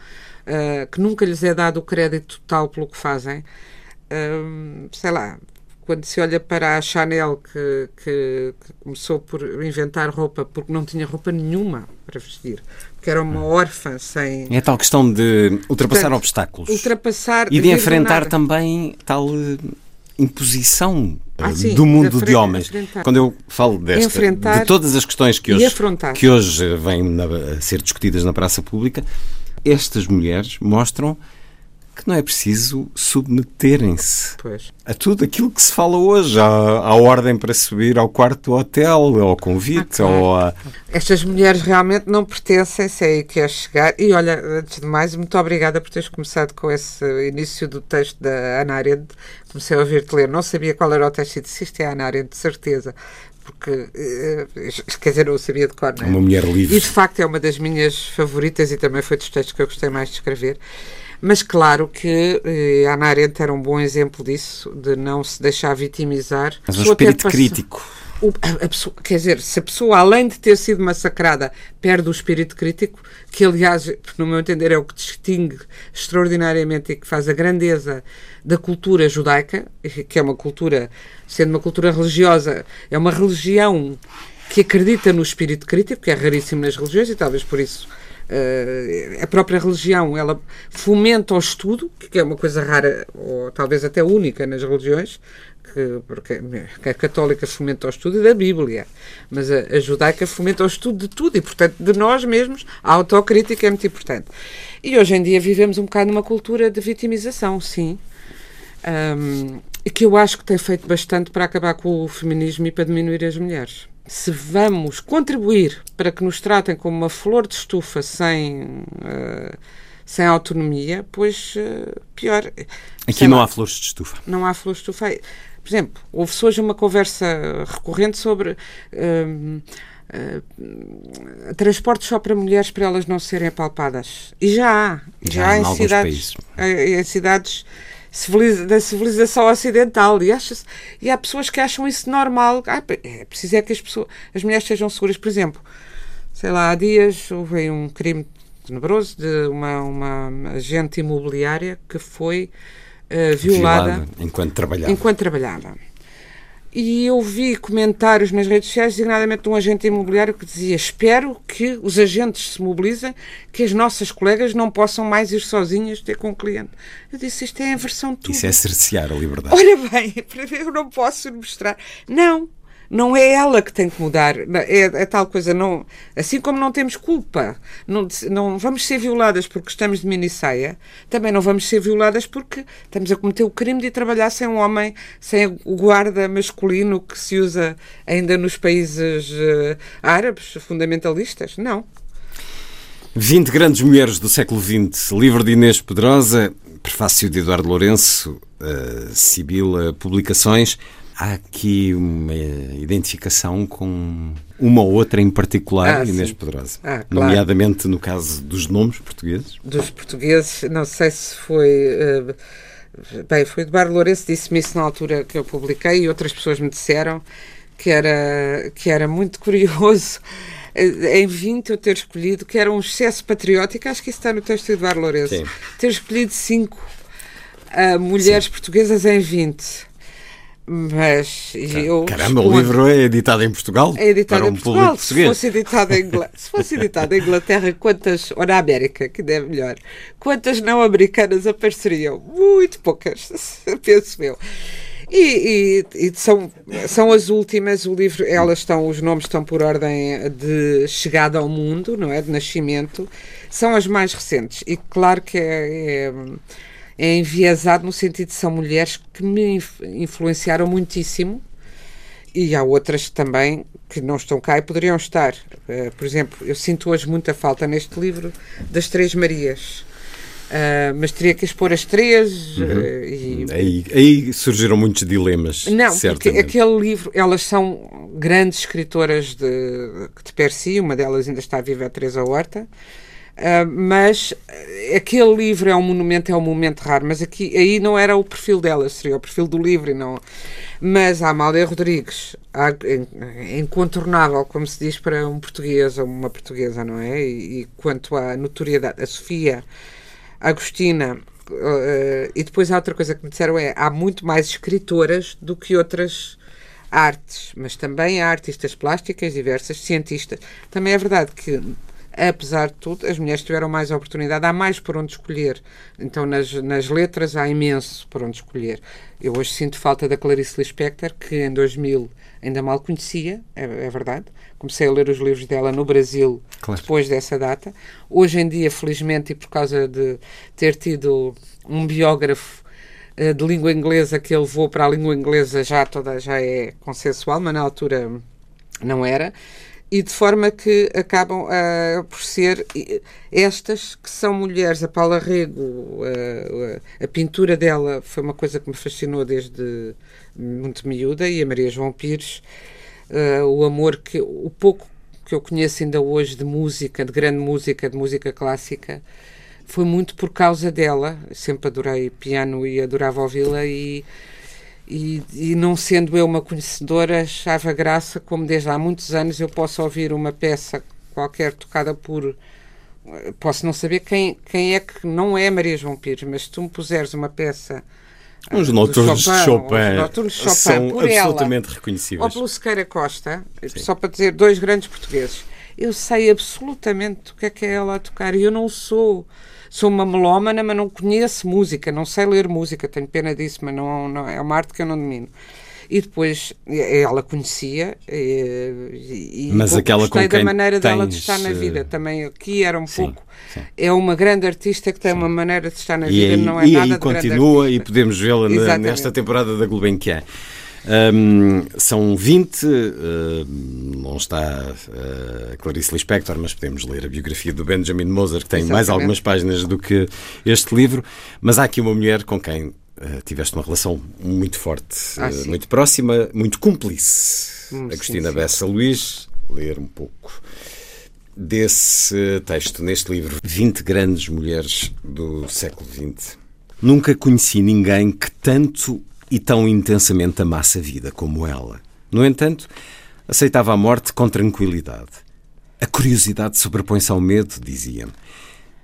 Uh, que nunca lhes é dado o crédito total pelo que fazem, uh, sei lá, quando se olha para a Chanel que, que, que, começou por inventar roupa porque não tinha roupa nenhuma para vestir, que era uma órfã sem. É tal questão de ultrapassar Portanto, obstáculos. Ultrapassar. E de enfrentar também tal eh, imposição eh, ah, sim, do mundo de, de homens. Enfrentar. Quando eu falo desta, enfrentar de todas as questões que hoje, que hoje vêm a ser discutidas na praça pública, estas mulheres mostram que não é preciso submeterem-se a tudo aquilo que se fala hoje, à, à, ordem para subir ao quarto do hotel, ao convite, ah, ou a... Estas mulheres realmente não pertencem, sei aí que é chegar. E olha, antes de mais, muito obrigada por teres começado com esse início do texto da Ana Arendt. Comecei a ouvir-te ler, não sabia qual era o texto e disse isto é a Ana Arendt, de certeza porque, eh, quer dizer, eu sabia de cor, não é? Uma mulher livre. E de facto é uma das minhas favoritas e também foi dos textos que eu gostei mais de escrever. Mas claro que eh, Ana Arendt era um bom exemplo disso, de não se deixar vitimizar. Mas o espírito crítico. O, a, a pessoa, quer dizer, se a pessoa, além de ter sido massacrada, perde o espírito crítico, que aliás, no meu entender, é o que distingue extraordinariamente e que faz a grandeza da cultura judaica, que é uma cultura, sendo uma cultura religiosa, é uma religião que acredita no espírito crítico, que é raríssimo nas religiões e talvez por isso Uh, a própria religião ela fomenta o estudo, que é uma coisa rara ou talvez até única nas religiões, que, porque a católica fomenta o estudo da Bíblia, mas a, a, judaica fomenta o estudo de tudo e, portanto, de nós mesmos, a autocrítica é muito importante. E hoje em dia vivemos um bocado numa cultura de vitimização, sim, um, que eu acho que tem feito bastante para acabar com o feminismo e para diminuir as mulheres se vamos contribuir para que nos tratem como uma flor de estufa sem, uh, sem autonomia, pois uh, pior. Aqui não lá, há flores de estufa. Não há flores de estufa. Por exemplo, houve hoje uma conversa recorrente sobre. Uh, Uh, transportes só para mulheres para elas não serem apalpadas. E já há. Já, já há em, em cidades, em cidades civiliza da civilização ocidental e, acha e há pessoas que acham isso normal. Ah, é preciso é que as, pessoas, as mulheres sejam seguras. Por exemplo, sei lá, há dias houve um crime tenebroso de uma, uma agente imobiliária que foi uh, violada, violada enquanto trabalhava. Enquanto trabalhava. E eu vi comentários nas redes sociais, designadamente de um agente imobiliário, que dizia: Espero que os agentes se mobilizem, que as nossas colegas não possam mais ir sozinhas ter com o cliente. Eu disse: Isto é a inversão de tudo. Isso é cercear a liberdade. Olha bem, eu não posso mostrar. Não, não é ela que tem que mudar. É, é, tal coisa, não, assim como não temos culpa, não, não vamos ser violadas porque estamos de mini saia, também não vamos ser violadas porque estamos a cometer o crime de trabalhar sem um homem, sem o guarda masculino que se usa ainda nos países uh, árabes fundamentalistas. Não. 20 grandes mulheres do século XX, livro de Inês Pedrosa, prefácio de Eduardo Lourenço, uh, Sibila Publicações. Há aqui uma identificação com uma ou outra em particular, ah, Inês Pedrosa. Ah, claro. Nomeadamente no caso dos nomes portugueses. Dos portugueses, não sei se foi. Uh, bem, foi Eduardo Lourenço, disse-me isso na altura que eu publiquei e outras pessoas me disseram que era, que era muito curioso eh, em 20 eu ter escolhido, que era um excesso patriótico, acho que isso está no texto de Eduardo Lourenço, Sim. ter escolhido cinco uh, mulheres Sim. portuguesas em 20. Mas eu. Caramba, o livro é editado em Portugal? É editado para um em Portugal. Se fosse editado em, Ingl... se fosse editado em Inglaterra, quantas. Ou na América, que é melhor. Quantas não americanas apareceriam? Muito poucas, penso eu. E, e, e, são, são as últimas, o livro, elas estão, os nomes estão por ordem de chegada ao mundo, não é? De nascimento, são as mais recentes. E claro que é, é, é enviesado no sentido de são mulheres que me influenciaram muitíssimo e há outras também que não estão cá e poderiam estar. Uh, por exemplo, eu sinto hoje muita falta neste livro das Três Marias. Uh, mas teria que expor as três. Uhum. Uh, e... aí, aí, surgiram muitos dilemas. Não, certamente. porque aquele livro, elas são grandes escritoras de, de per si, uma delas ainda está viva, a Teresa Horta. Uh, mas aquele livro é um monumento, é um momento raro, mas aqui aí não era o perfil delas, seria o perfil do livro e não. Mas a Amália Rodrigues, a, incontornável, como se diz para um português ou uma portuguesa, não é? E, e quanto à notoriedade, a Sofia, Agostina, uh, e depois há outra coisa que me disseram é há muito mais escritoras do que outras artes, mas também há artistas plásticas diversas, cientistas. Também é verdade que apesar de tudo, as mulheres tiveram mais oportunidade, há mais por onde escolher. Então, nas, nas letras, há imenso por onde escolher. Eu hoje sinto falta da Clarice Lispector, que em 2000 ainda mal conhecia, é, é verdade, comecei a ler os livros dela no Brasil claro. depois dessa data. Hoje em dia, felizmente, e por causa de ter tido um biógrafo uh, de língua inglesa que ele levou para a língua inglesa já toda já é consensual, mas na altura não era. E de forma que acabam uh, por ser estas que são mulheres. A Paula Rego, uh, a pintura dela foi uma coisa que me fascinou desde muito miúda, e a Maria João Pires uh, o amor que o pouco que eu conheço ainda hoje de música, de grande música, de música clássica, foi muito por causa dela. Sempre adorei piano e adorava ouvi-la e, e, e, não sendo eu uma conhecedora, achava graça como desde há muitos anos eu posso ouvir uma peça qualquer tocada por posso não saber quem, quem é que não é Maria João Pires, mas se tu me puseres uma peça os noturnos de Chopin, de Chopin são absolutamente ela, reconhecíveis. Ou pelo Sequeira Costa, Sim. só para dizer dois grandes portugueses. Eu sei absolutamente o que é que é ela a tocar e eu não sou. Sou uma melómana, mas não conheço música, não sei ler música, tenho pena disso, mas não, não é uma arte que eu não domino e depois ela conhecia e, e mas aquela gostei da maneira tens... dela de estar na vida também aqui era um sim, pouco sim. é uma grande artista que tem sim. uma maneira de estar na vida e, não é e nada e continua e podemos vê-la nesta temporada da Gulbenkian um, são 20, uh, não está uh, Clarice Lispector, mas podemos ler a biografia do Benjamin Moser, que tem Exatamente. mais algumas páginas do que este livro. Mas há aqui uma mulher com quem Uh, tiveste uma relação muito forte, ah, uh, muito próxima, muito cúmplice. Hum, Agostina sim, Bessa Luís, ler um pouco desse texto neste livro, 20 grandes mulheres do século XX. Nunca conheci ninguém que tanto e tão intensamente amasse a vida como ela. No entanto, aceitava a morte com tranquilidade. A curiosidade sobrepõe-se ao medo, dizia-me,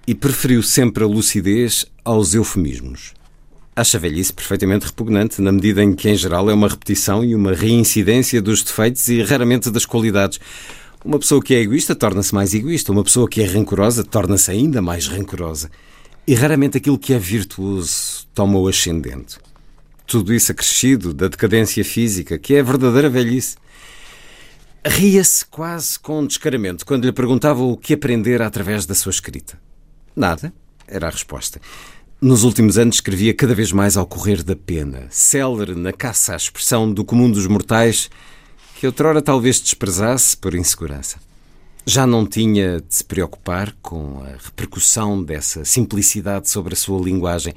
e preferiu sempre a lucidez aos eufemismos. Acha a velhice perfeitamente repugnante, na medida em que, em geral, é uma repetição e uma reincidência dos defeitos e raramente das qualidades. Uma pessoa que é egoísta torna-se mais egoísta, uma pessoa que é rancorosa torna-se ainda mais rancorosa. E raramente aquilo que é virtuoso toma o ascendente. Tudo isso acrescido da decadência física, que é a verdadeira velhice. Ria-se quase com descaramento quando lhe perguntava o que aprendera através da sua escrita. Nada, era a resposta. Nos últimos anos escrevia cada vez mais ao correr da pena, célere na caça à expressão do comum dos mortais, que outrora talvez desprezasse por insegurança. Já não tinha de se preocupar com a repercussão dessa simplicidade sobre a sua linguagem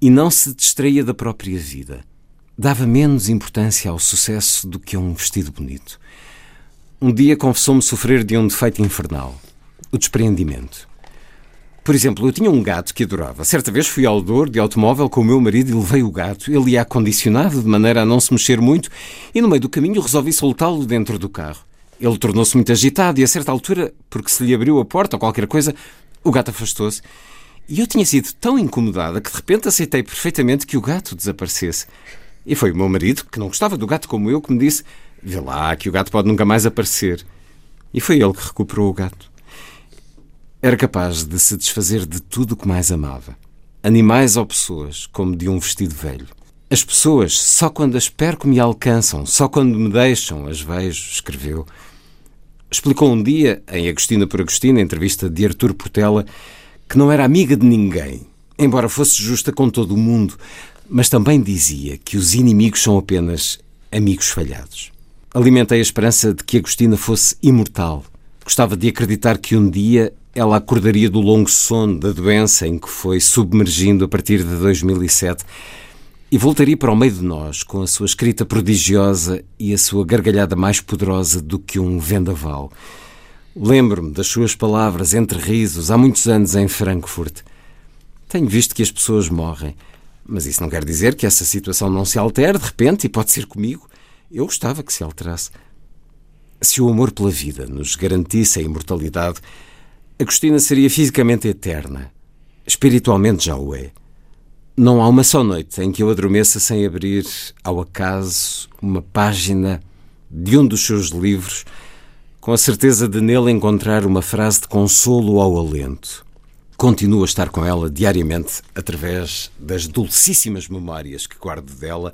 e não se distraía da própria vida. Dava menos importância ao sucesso do que a um vestido bonito. Um dia confessou-me sofrer de um defeito infernal: o despreendimento. Por exemplo, eu tinha um gato que adorava. Certa vez fui ao Douro de automóvel com o meu marido e levei o gato. Ele ia acondicionado, de maneira a não se mexer muito, e no meio do caminho resolvi soltá-lo dentro do carro. Ele tornou-se muito agitado e, a certa altura, porque se lhe abriu a porta ou qualquer coisa, o gato afastou-se. E eu tinha sido tão incomodada que de repente aceitei perfeitamente que o gato desaparecesse. E foi o meu marido, que não gostava do gato como eu, que me disse: Vê lá, que o gato pode nunca mais aparecer. E foi ele que recuperou o gato. Era capaz de se desfazer de tudo o que mais amava. Animais ou pessoas, como de um vestido velho. As pessoas, só quando as perco me alcançam, só quando me deixam, as vejo, escreveu. Explicou um dia, em Agostina por Agostina, entrevista de Artur Portela, que não era amiga de ninguém, embora fosse justa com todo o mundo, mas também dizia que os inimigos são apenas amigos falhados. Alimentei a esperança de que Agostina fosse imortal. Gostava de acreditar que um dia ela acordaria do longo sono da doença em que foi submergindo a partir de 2007 e voltaria para o meio de nós com a sua escrita prodigiosa e a sua gargalhada mais poderosa do que um vendaval. Lembro-me das suas palavras entre risos há muitos anos em Frankfurt. Tenho visto que as pessoas morrem, mas isso não quer dizer que essa situação não se altere de repente e pode ser comigo. Eu gostava que se alterasse. Se o amor pela vida nos garantisse a imortalidade, Agostina seria fisicamente eterna. Espiritualmente já o é. Não há uma só noite em que eu adormeça sem abrir, ao acaso, uma página de um dos seus livros, com a certeza de nele encontrar uma frase de consolo ou alento. Continuo a estar com ela diariamente através das dulcíssimas memórias que guardo dela,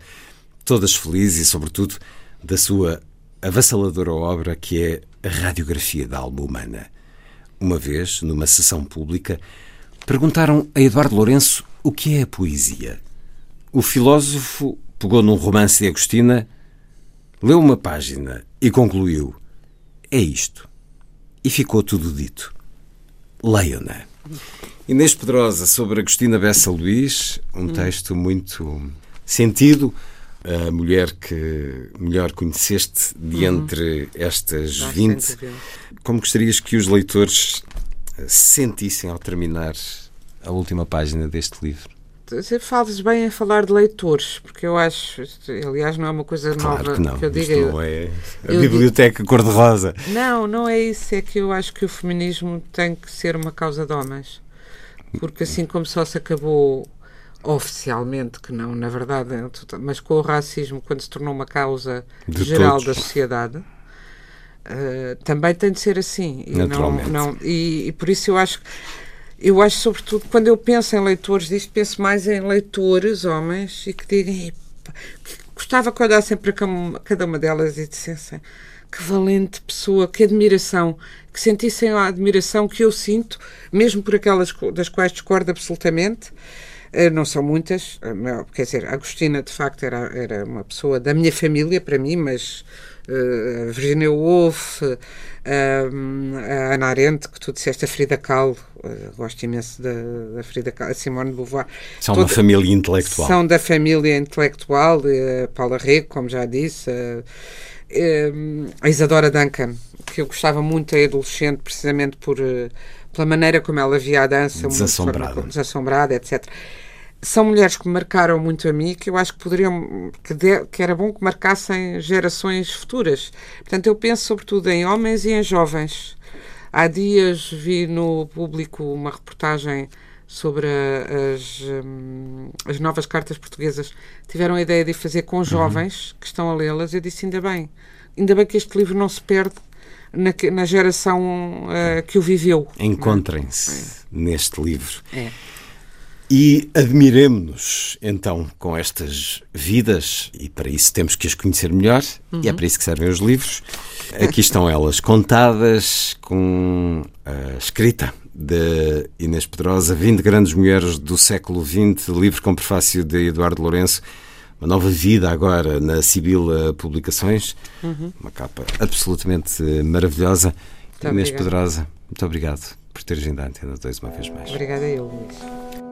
todas felizes e, sobretudo, da sua avassaladora obra que é a radiografia da alma humana. Uma vez, numa sessão pública, perguntaram a Eduardo Lourenço o que é a poesia. O filósofo pegou num romance de Agostina, leu uma página e concluiu: É isto. E ficou tudo dito. Leiam-na. Inês Pedrosa sobre Agostina Bessa Luís, um texto muito sentido. A mulher que melhor conheceste de entre estas 20 como gostarias que os leitores se sentissem ao terminar a última página deste livro? Você falas bem a falar de leitores, porque eu acho, aliás, não é uma coisa Claro nova que não. eu Isto diga. não é a eu biblioteca cor-de-rosa. Não, não é isso. É que eu acho que o feminismo tem que ser uma causa de homens. Porque assim como só se acabou oficialmente, que não, na verdade, é mas com o racismo, quando se tornou uma causa De geral todos. da sociedade, eh, também tem de ser assim. E, não, não, e, e por isso eu acho. Eu acho, sobretudo, quando eu penso em leitores disto, penso mais em leitores, homens, e que digam. "Epá, que Gostava que olhassem para cada uma delas e dissessem que valente pessoa, que admiração, que sentissem a admiração que eu sinto, mesmo por aquelas das quais discordo absolutamente. Eh, Não são muitas, eh, quer dizer, Agostina de facto era, era uma pessoa da minha família para mim, mas eh, Virginia Woolf, eh, a Ana Arendt, que tu disseste, a Frida Kahlo, eh, gosto imenso da, da Frida Kahlo, a Simone de Beauvoir. São uma família intelectual. são da família intelectual, eh, Paula Rego, como já disse, a Isadora Duncan, que eu gostava muito em adolescente, precisamente por, pela maneira como ela via a dança, muito Desassombrada. forma- desassombrada, etc. São mulheres que me marcaram muito a mim, que eu acho que poderiam, que, de- que era bom que marcassem gerações futuras. Portanto, eu penso sobretudo em homens e em jovens. Há dias vi no público uma reportagem sobre as, hum, as novas cartas portuguesas. Tiveram a ideia de fazer com jovens que estão a lê-las. Eu disse: ainda bem, ainda bem que este livro não se perde na, na geração ah, que o viveu. Encontrem-se neste livro. É. E admiremos-nos então com estas vidas, e para isso temos que as conhecer melhor, uhum. e é para isso que servem os livros. Aqui estão elas, contadas com a escrita de Inês Pedrosa, 20 Grandes Mulheres do Século XX, livro com prefácio de Eduardo Lourenço. Uma nova vida agora na Sibila Publicações, uhum. uma capa absolutamente maravilhosa. Muito Inês. Pedrosa, muito obrigado por ter vindo à Antena 2 uma vez mais. Obrigada eu, Luís.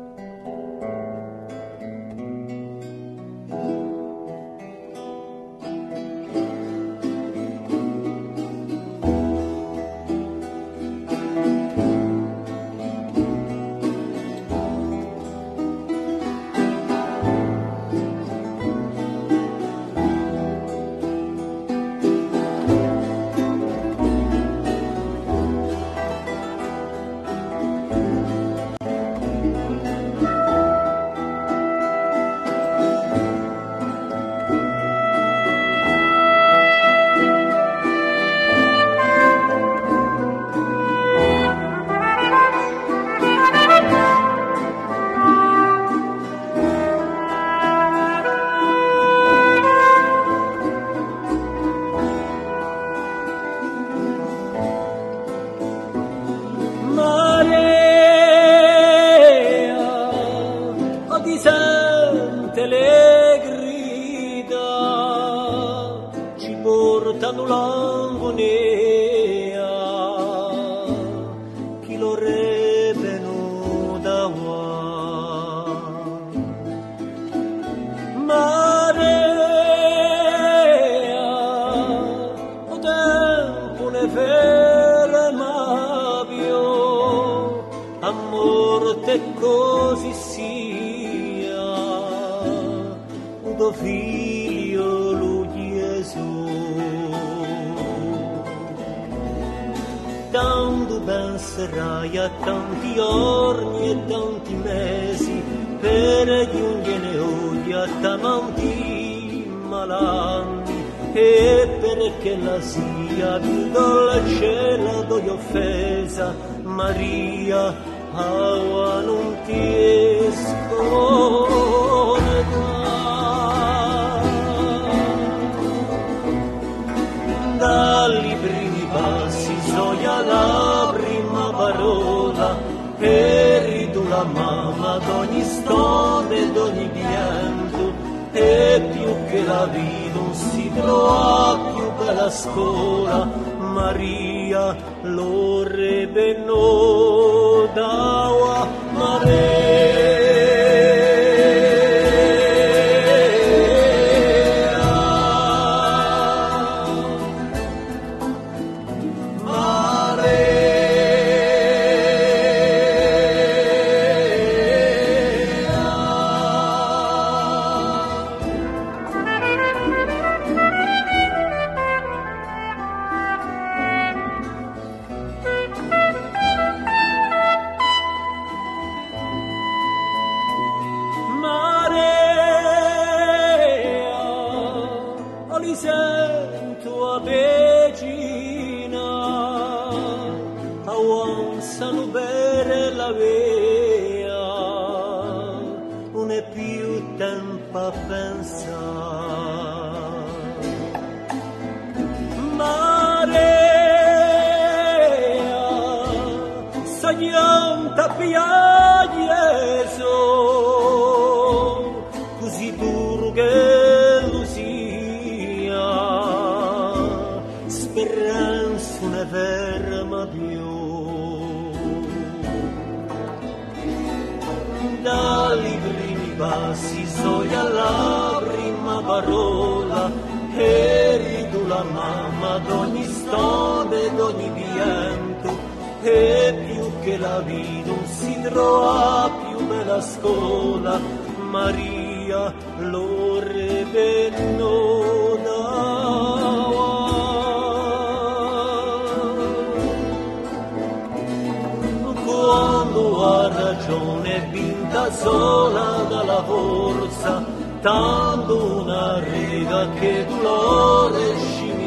sua ragione vinta sola dalla forza, tanto una riga che dolore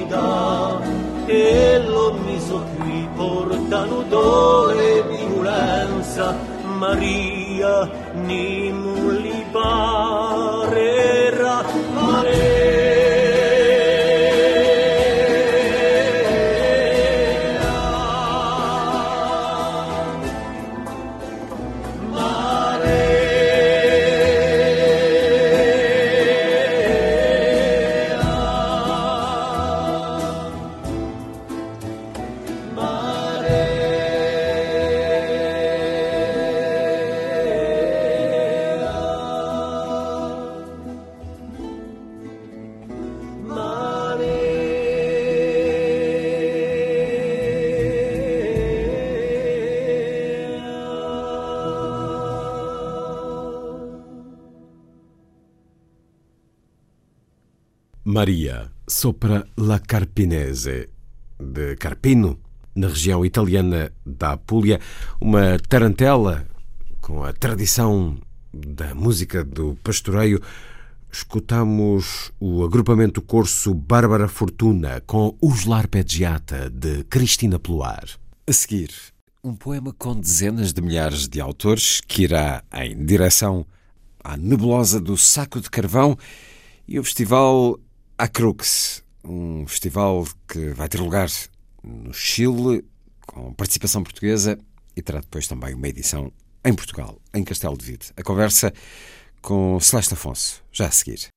dà. e l'ho miso qui portano dole e violenza, Maria Nimulipa. Carpinese, de Carpino, na região italiana da Apulia, uma tarantela com a tradição da música do pastoreio. Escutamos o agrupamento corso Bárbara Fortuna com Os Larpeggiata, de Cristina Pluar. A seguir, um poema com dezenas de milhares de autores que irá em direção à nebulosa do Saco de Carvão e o festival Acrux, um festival que vai ter lugar no Chile, com participação portuguesa e terá depois também uma edição em Portugal, em Castelo de Vide. A conversa com Celeste Afonso, já a seguir.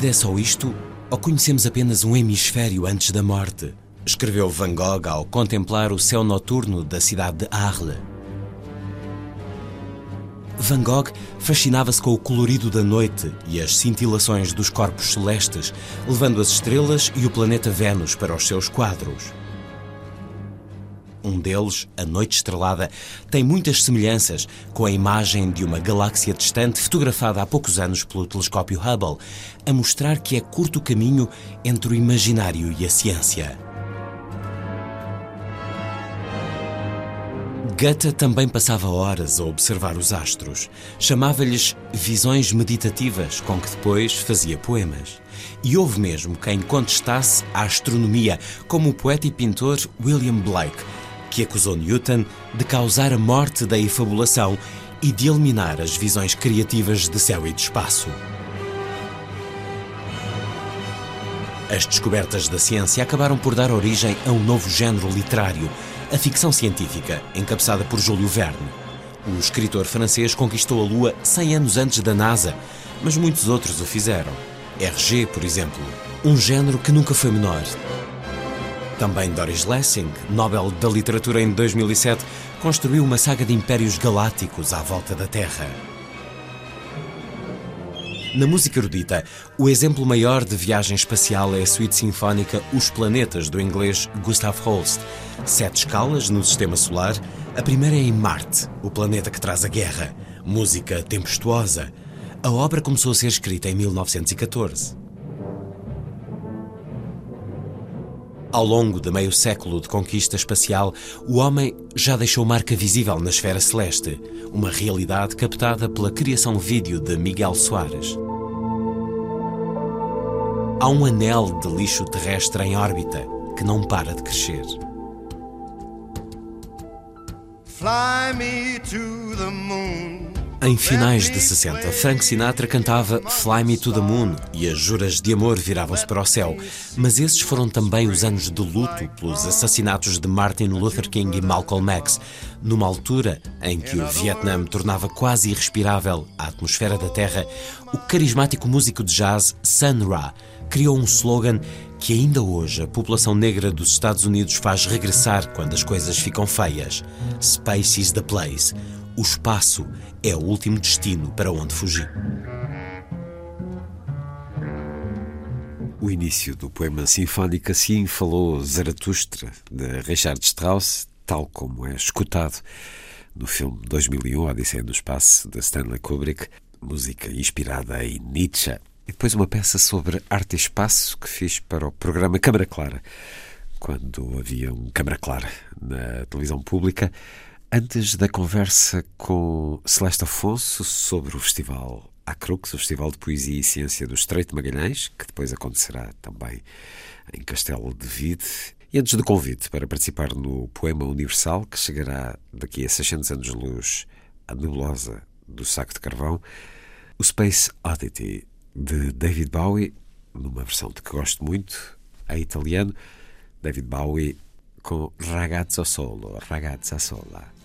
Vida é só isto ou conhecemos apenas um hemisfério antes da morte? Escreveu Van Gogh ao contemplar o céu noturno da cidade de Arles. Van Gogh fascinava-se com o colorido da noite e as cintilações dos corpos celestes, levando as estrelas e o planeta Vênus para os seus quadros. Um deles, A Noite Estrelada, tem muitas semelhanças com a imagem de uma galáxia distante fotografada há poucos anos pelo telescópio Hubble, a mostrar que é curto o caminho entre o imaginário e a ciência. Goethe também passava horas a observar os astros. Chamava-lhes visões meditativas, com que depois fazia poemas. E houve mesmo quem contestasse a astronomia, como o poeta e pintor William Blake, que acusou Newton de causar a morte da efabulação e de eliminar as visões criativas de céu e de espaço. As descobertas da ciência acabaram por dar origem a um novo género literário, a ficção científica, encabeçada por Júlio Verne. O escritor francês conquistou a Lua 100 anos antes da NASA, mas muitos outros o fizeram. RG, por exemplo, um género que nunca foi menor, também Doris Lessing, Nobel da Literatura em 2007, construiu uma saga de impérios galácticos à volta da Terra. Na música erudita, o exemplo maior de viagem espacial é a suíte sinfónica Os Planetas, do inglês Gustav Holst. Sete escalas no sistema solar. A primeira é em Marte, o planeta que traz a guerra. Música tempestuosa. A obra começou a ser escrita em 1914. Ao longo de meio século de conquista espacial, o homem já deixou marca visível na esfera celeste, uma realidade captada pela criação vídeo de Miguel Soares. Há um anel de lixo terrestre em órbita que não para de crescer. Fly me to the moon. Em finais de 60, Frank Sinatra cantava Fly Me to the Moon e as juras de amor viravam-se para o céu. Mas esses foram também os anos de luto pelos assassinatos de Martin Luther King e Malcolm X, numa altura em que o Vietnã tornava quase irrespirável a atmosfera da Terra. O carismático músico de jazz Sun Ra criou um slogan que ainda hoje a população negra dos Estados Unidos faz regressar quando as coisas ficam feias. Space is the place. O espaço é o último destino para onde fugir. O início do poema sinfónico assim falou Zaratustra, de Richard Strauss, tal como é escutado no filme 2001, Odisseia no Espaço, de Stanley Kubrick, música inspirada em Nietzsche. E depois uma peça sobre arte e espaço que fiz para o programa Câmara Clara, quando havia um Câmara Clara na televisão pública, antes da conversa com Celeste Afonso sobre o festival Acrux, o Festival de Poesia e Ciência do Estreito de Magalhães, que depois acontecerá também em Castelo de Vide. E antes do convite para participar no Poema Universal, que chegará daqui a 600 anos de luz à nebulosa do Saco de Carvão, o Space Oddity, de David Bowie, numa versão de que gosto muito, a italiano, David Bowie com Ragazzo Solo, Ragazza Sola.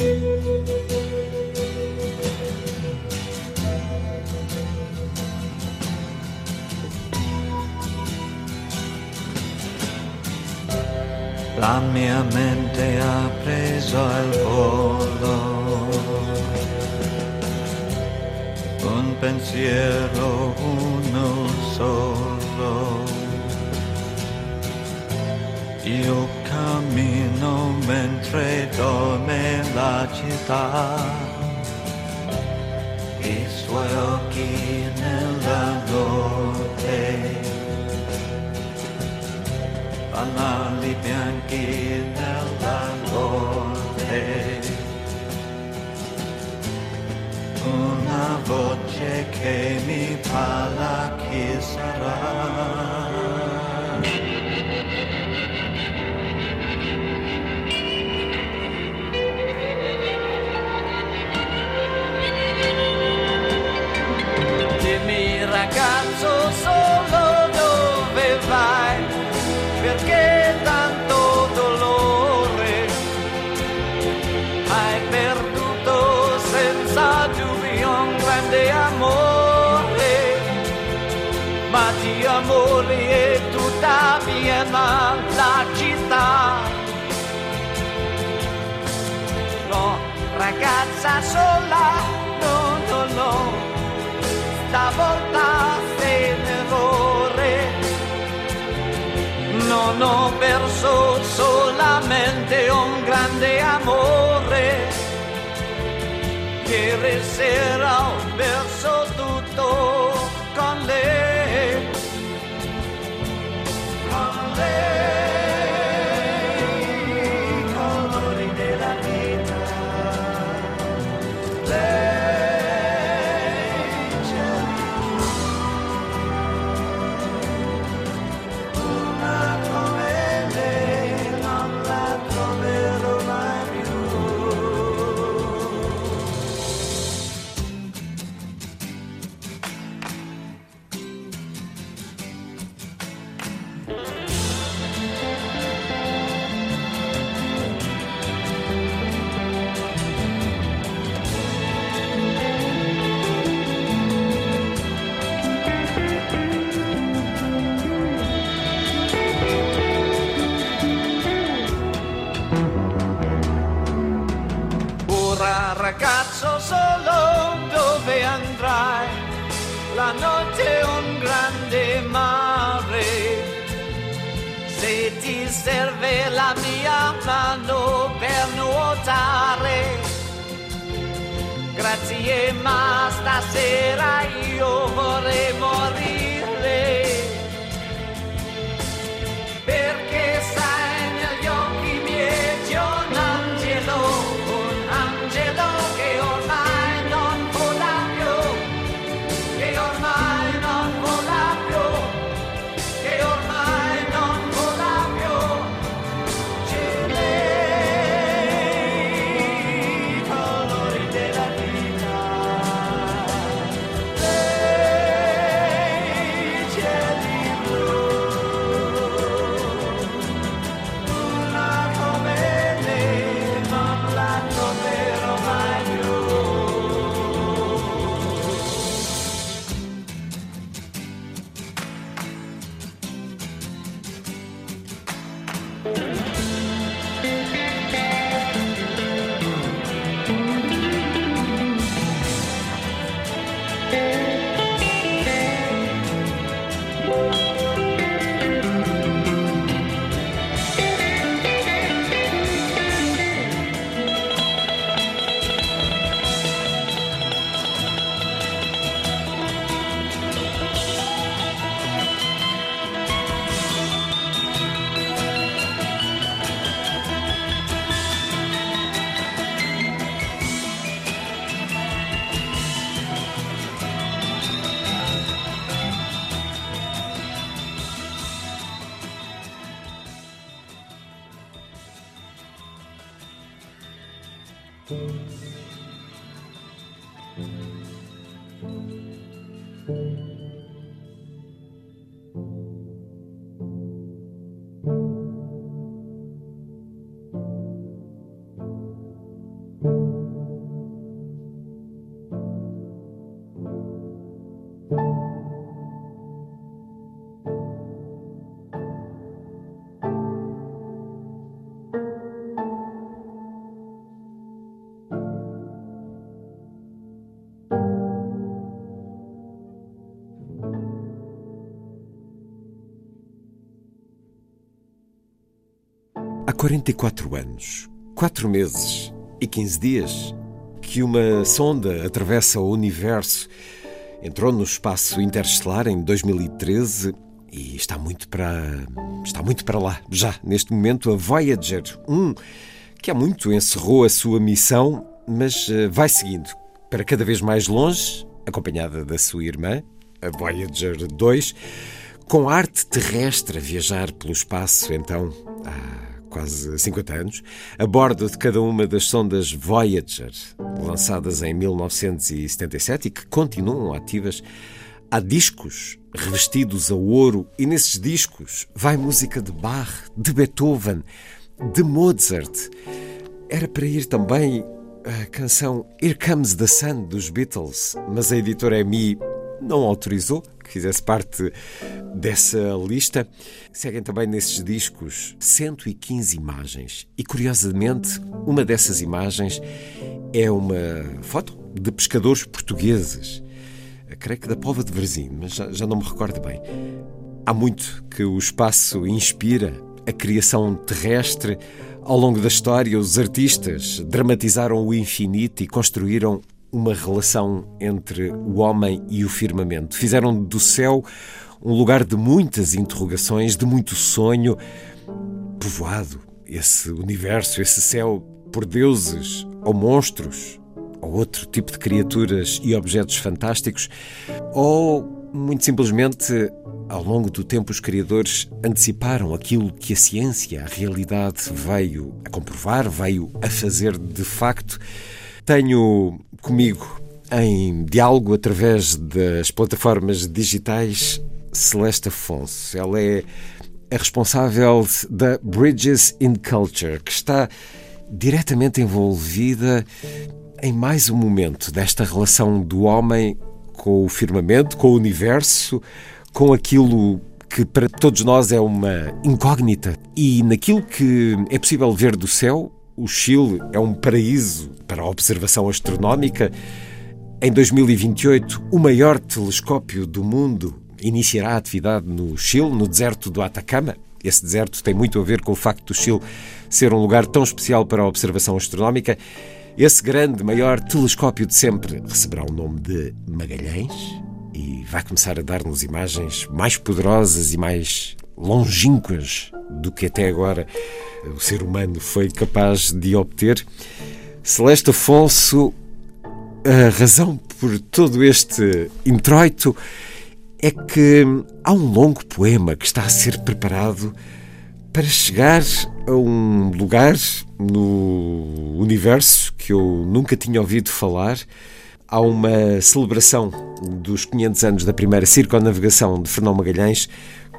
La mia mente ha preso il volo, un pensiero uno solo. Io cammino mentre dorme la città, i suoi occhi nella notte fanali bianchi nella notte. Una voce che mi parla chi sarà. Piena la città. No ragazza sola no no no. Stavolta sei in errore non ho perso solamente un grande amore. Ieri sera ho perso tutto Grazie ma stasera io vorrei morire. 44 anos, 4 meses e 15 dias que uma sonda atravessa o universo. Entrou no espaço interestelar em 2013 e está muito para está muito para lá. Já neste momento a Voyager 1, que há muito encerrou a sua missão, mas eh, vai seguindo para cada vez mais longe, acompanhada da sua irmã, a Voyager 2, com arte terrestre a viajar pelo espaço, então, há quase 50 anos, a bordo de cada uma das sondas Voyager, lançadas em 1977 e que continuam ativas. Há discos revestidos a ouro e nesses discos vai música de Bach, de Beethoven, de Mozart. Era para ir também a canção Here Comes the Sun dos Beatles, mas a editora EMI não autorizou fizesse parte dessa lista. Seguem também nesses discos 115 imagens e, curiosamente, uma dessas imagens é uma foto de pescadores portugueses. Creio que da Pova de Varzim, mas já, já não me recordo bem. Há muito que o espaço inspira a criação terrestre. Ao longo da história, os artistas dramatizaram o infinito e construíram uma relação entre o homem e o firmamento. Fizeram do céu um lugar de muitas interrogações, de muito sonho, povoado esse universo, esse céu por deuses ou monstros ou outro tipo de criaturas e objetos fantásticos, ou muito simplesmente, ao longo do tempo, os criadores anteciparam aquilo que a ciência, a realidade veio a comprovar, veio a fazer de facto. Tenho comigo em diálogo através das plataformas digitais Celeste Afonso. Ela é a responsável da Bridges in Culture, que está diretamente envolvida em mais um momento desta relação do homem com o firmamento, com o universo, com aquilo que para todos nós é uma incógnita. E naquilo que é possível ver do céu, o Chile é um paraíso para a observação astronómica. Em 2028, o maior telescópio do mundo iniciará a atividade no Chile, no deserto do Atacama. Esse deserto tem muito a ver com o facto do Chile ser um lugar tão especial para a observação astronómica. Esse grande, maior telescópio de sempre receberá o nome de Magalhães e vai começar a dar-nos imagens mais poderosas e mais longínquas do que até agora o ser humano foi capaz de obter. Celeste Afonso, a razão por todo este introito é que há um longo poema que está a ser preparado para chegar a um lugar no universo que eu nunca tinha ouvido falar. Há uma celebração dos 500 anos da primeira circunnavegação de Fernão Magalhães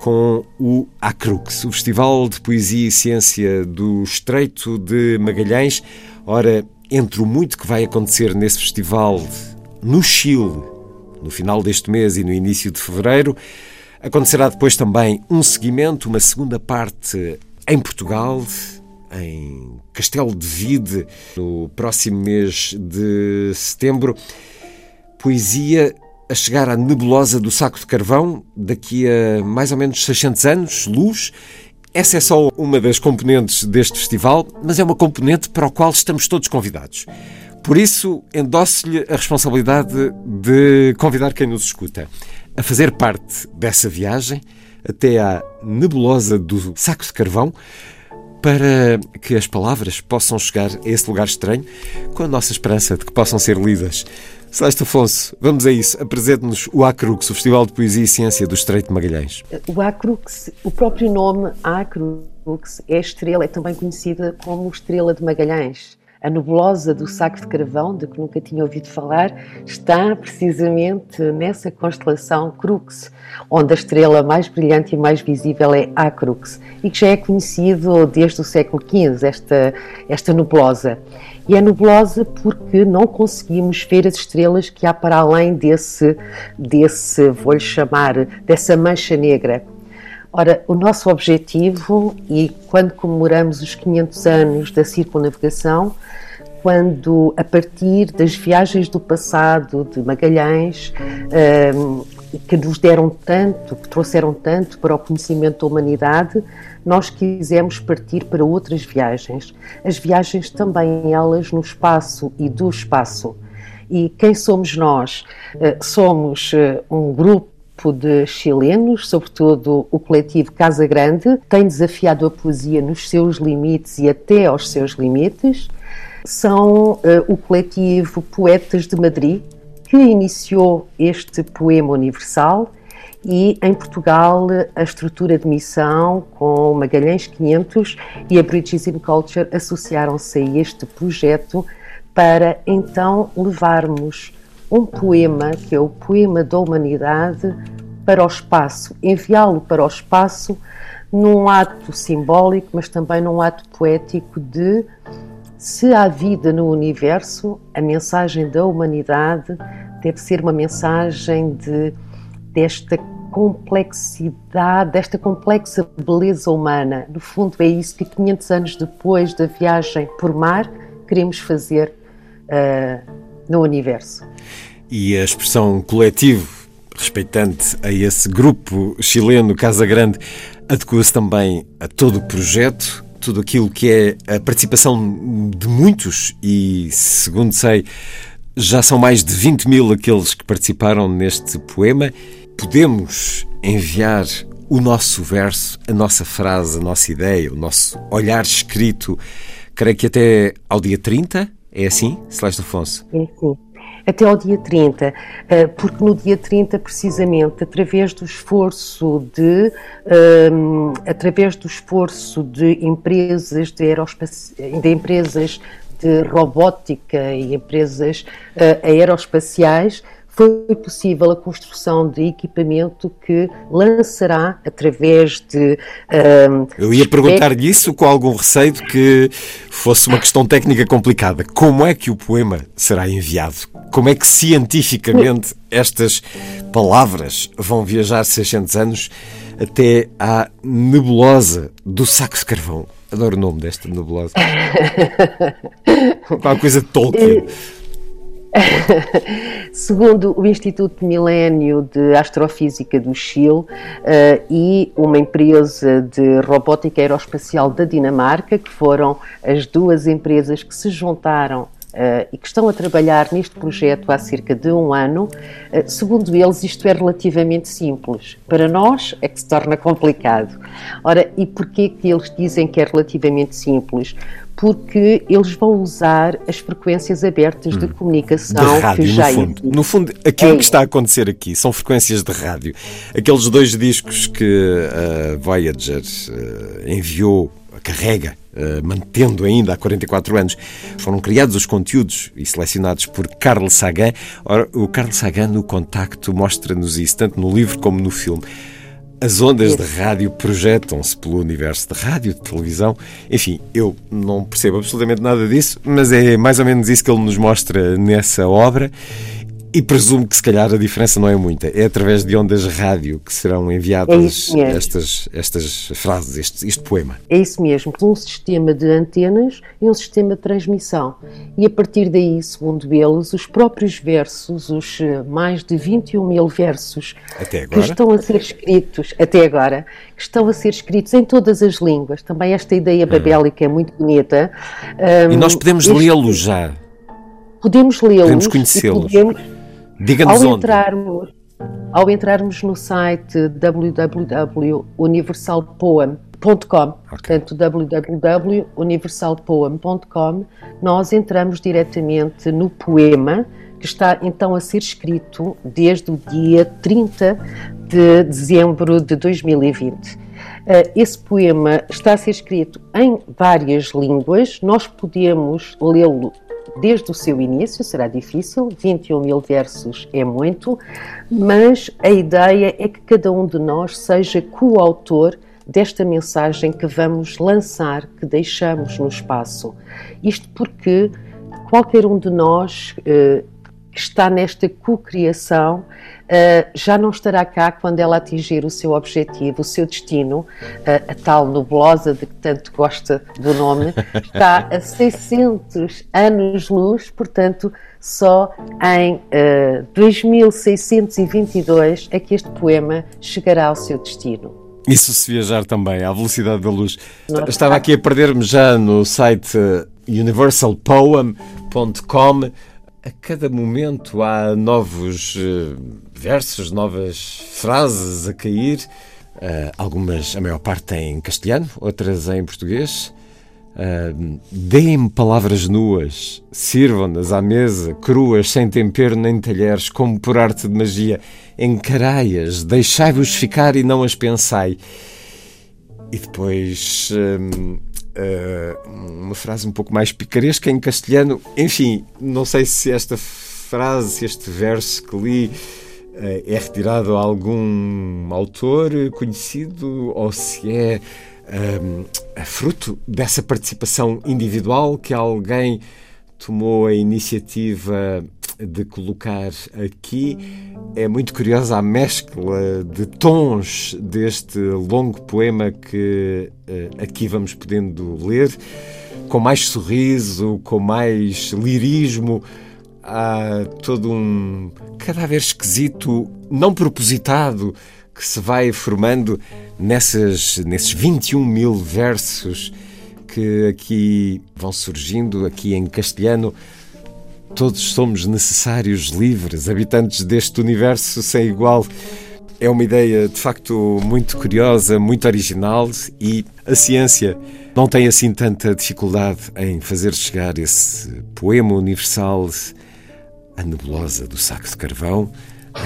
com o Acrux, o Festival de Poesia e Ciência do Estreito de Magalhães. Ora, entre o muito que vai acontecer nesse festival no Chile, no final deste mês e no início de fevereiro, acontecerá depois também um seguimento, uma segunda parte em Portugal, em Castelo de Vide, no próximo mês de setembro. Poesia a chegar à nebulosa do saco de carvão daqui a mais ou menos 600 anos, luz. Essa é só uma das componentes deste festival, mas é uma componente para o qual estamos todos convidados. Por isso, endosso-lhe a responsabilidade de convidar quem nos escuta a fazer parte dessa viagem até à nebulosa do saco de carvão para que as palavras possam chegar a esse lugar estranho com a nossa esperança de que possam ser lidas. Celeste Afonso, vamos a isso. Apresente-nos o Acrux, o Festival de Poesia e Ciência do Estreito de Magalhães. O Acrux, o próprio nome Acrux, é estrela, é também conhecida como Estrela de Magalhães. A nebulosa do saco de carvão, de que nunca tinha ouvido falar, está precisamente nessa constelação Crux, onde a estrela mais brilhante e mais visível é a Crux, e que já é conhecido desde o século XV, esta, esta nebulosa. E é nebulosa porque não conseguimos ver as estrelas que há para além desse, desse vou-lhe chamar, dessa mancha negra. Ora, o nosso objetivo, e quando comemoramos os 500 anos da circunnavigação, quando, a partir das viagens do passado de Magalhães, um, que nos deram tanto, que trouxeram tanto para o conhecimento da humanidade, nós quisemos partir para outras viagens. As viagens também elas no espaço e do espaço. E quem somos nós? Uh, somos uh, um grupo de chilenos, sobretudo o coletivo Casa Grande, tem desafiado a poesia nos seus limites e até aos seus limites. São uh, o coletivo Poetas de Madrid, que iniciou este poema universal e em Portugal a estrutura de missão com Magalhães 500 e a Bridgism Culture associaram-se a este projeto para então levarmos um poema, que é o poema da humanidade, para o espaço, enviá-lo para o espaço num ato simbólico, mas também num ato poético de se há vida no universo, a mensagem da humanidade deve ser uma mensagem de, desta complexidade, desta complexa beleza humana. No fundo, é isso que 500 anos depois da viagem por mar queremos fazer uh, no universo. E a expressão coletivo, respeitante a esse grupo chileno Casa Grande, adequa-se também a todo o projeto, tudo aquilo que é a participação de muitos e, segundo sei, já são mais de 20 mil aqueles que participaram neste poema. Podemos enviar o nosso verso, a nossa frase, a nossa ideia, o nosso olhar escrito, creio que até ao dia 30, é assim, Celeste Afonso? É sim. Até ao dia 30, eh, porque no dia 30, precisamente, através do esforço de, um, ehm, através do esforço de empresas de, de empresas de robótica e empresas uh, aeroespaciais, foi possível a construção de equipamento que lançará através de. Uh, Eu ia perguntar-lhe isso com algum receio de que fosse uma questão técnica complicada. Como é que o poema será enviado? Como é que cientificamente estas palavras vão viajar 600 anos até à nebulosa do saco de carvão? Adoro o nome desta nebulosa. Uma coisa de Tolkien. Segundo o Instituto Milênio de Astrofísica do Chile uh, e uma empresa de robótica aeroespacial da Dinamarca, que foram as duas empresas que se juntaram Uh, e que estão a trabalhar neste projeto há cerca de um ano, uh, segundo eles, isto é relativamente simples. Para nós é que se torna complicado. Ora, e porquê que eles dizem que é relativamente simples? Porque eles vão usar as frequências abertas hum, de comunicação de rádio, que já no fundo. No fundo, aquilo é. que está a acontecer aqui são frequências de rádio. Aqueles dois discos que a Voyager uh, enviou, carrega Uh, mantendo ainda há 44 anos. Foram criados os conteúdos e selecionados por Carl Sagan. Ora, o Carl Sagan, no contacto, mostra-nos isso, tanto no livro como no filme. As ondas de rádio projetam-se pelo universo de rádio, de televisão. Enfim, eu não percebo absolutamente nada disso, mas é mais ou menos isso que ele nos mostra nessa obra. E presumo que se calhar a diferença não é muita. É através de ondas rádio que serão enviadas É estas, estas frases, este, este poema. É isso mesmo, um sistema de antenas e um sistema de transmissão. E a partir daí, segundo eles, os próprios versos, os eh, mais de 21 mil versos que estão a ser escritos, até agora, que estão a ser escritos em todas as línguas. Também esta ideia babélica é muito bonita. Hum. E Um, nós podemos este- lê-los já. Podemos lê-los. Podemos conhecê-los. Diga-nos ao onde. entrarmos, ao entrarmos no site www.universalpoem.com, portanto www.universalpoem.com, nós entramos diretamente no poema que está então a ser escrito desde o dia 30 de dezembro de 2020. Eh, Esse poema está a ser escrito em várias línguas, nós podemos lê-lo desde o seu início, será difícil, 21 mil versos é muito, mas a ideia é que cada um de nós seja coautor desta mensagem que vamos lançar, que deixamos no espaço. Isto porque qualquer um de nós eh, que está nesta cocriação eh, já não estará cá quando ela atingir o seu objetivo, o seu destino, eh, a tal nebulosa de que tanto gosta do nome, está a 600 anos-luz, portanto, só em eh, 2622 é que este poema chegará ao seu destino. Isso se viajar também, à velocidade da luz. Não. Estava aqui a perder-me já no site universalpoem.com. A cada momento há novos eh, versos, novas frases a cair. Eh, algumas, a maior parte em castelhano, outras em português. Uh, Deem-me palavras nuas, sirvam-nas à mesa, cruas, sem tempero nem talheres, como por arte de magia. Encarai-as, deixai-vos ficar e não as pensai. E depois hum, uh, uma frase um pouco mais picaresca em castelhano. Enfim, não sei se esta frase, se este verso que li uh, é retirado a algum autor conhecido ou se é um, fruto dessa participação individual que alguém tomou a iniciativa de colocar aqui. É muito curiosa a mescla de tons deste longo poema que uh, aqui vamos podendo ler, com mais sorriso, com mais lirismo. Há todo um cadáver esquisito, não propositado, que se vai formando nessas, nesses 21 mil versos que aqui vão surgindo, aqui em castelhano. Todos somos necessários, livres, habitantes deste universo sem igual. É uma ideia de facto muito curiosa, muito original e a ciência não tem assim tanta dificuldade em fazer chegar esse poema universal à nebulosa do saco de carvão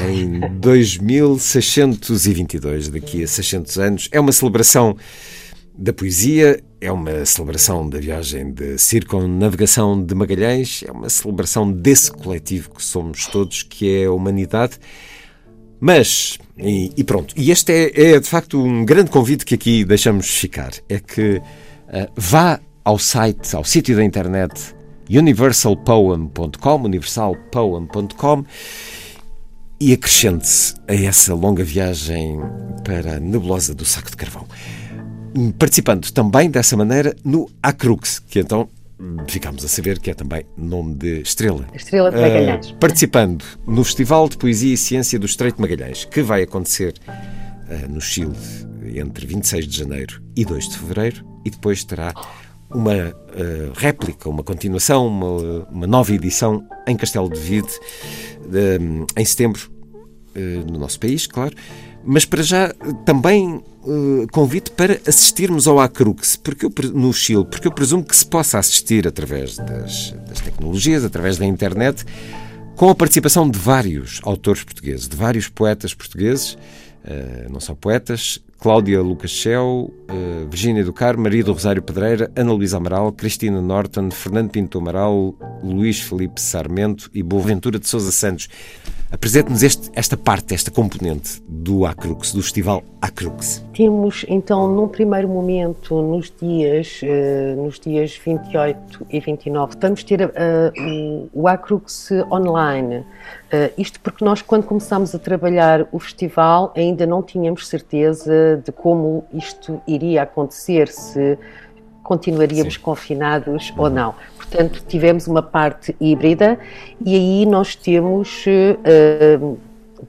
em 2622, daqui a 600 anos. É uma celebração da poesia, é uma celebração da viagem de circunnavegação de Magalhães, é uma celebração desse coletivo que somos todos, que é a humanidade. Mas, e, e pronto, e este é, é, de facto um grande convite que aqui deixamos ficar: é que uh, vá ao site, ao sítio da internet universalpoem.com, universalpoem.com e acrescente-se a essa longa viagem para a nebulosa do saco de carvão. Participando também dessa maneira no Acrux, que então ficamos a saber que é também nome de estrela. Estrela de Magalhães. Uh, participando no Festival de Poesia e Ciência do Estreito de Magalhães, que vai acontecer uh, no Chile entre 26 de janeiro e 2 de fevereiro, e depois terá uma uh, réplica, uma continuação, uma, uma, nova edição em Castelo de Vide, de, em setembro, no nosso país, claro. Mas para já também uh, convite para assistirmos ao Acrux, porque eu, no Chile, porque eu presumo que se possa assistir através das, das tecnologias, através da internet, com a participação de vários autores portugueses, de vários poetas portugueses, não só poetas, Cláudia Lucas Shell, uh, Virgínia do Carmo, Maria do Rosário Pedreira, Ana Luísa Amaral, Cristina Norton, Fernando Pinto Amaral, Luís Felipe Sarmento e Boaventura de Sousa Santos. Apresente-nos esta parte, esta componente do Acrux, do Festival Acrux. Temos então, num primeiro momento, nos dias, uh, nos dias 28 e 29, vamos ter uh, o, o Acrux online. Uh, isto porque nós, quando começámos a trabalhar o festival, ainda não tínhamos certeza de como isto iria acontecer, se continuaríamos Sim. confinados ou não. Portanto, tivemos uma parte híbrida e aí nós temos uh,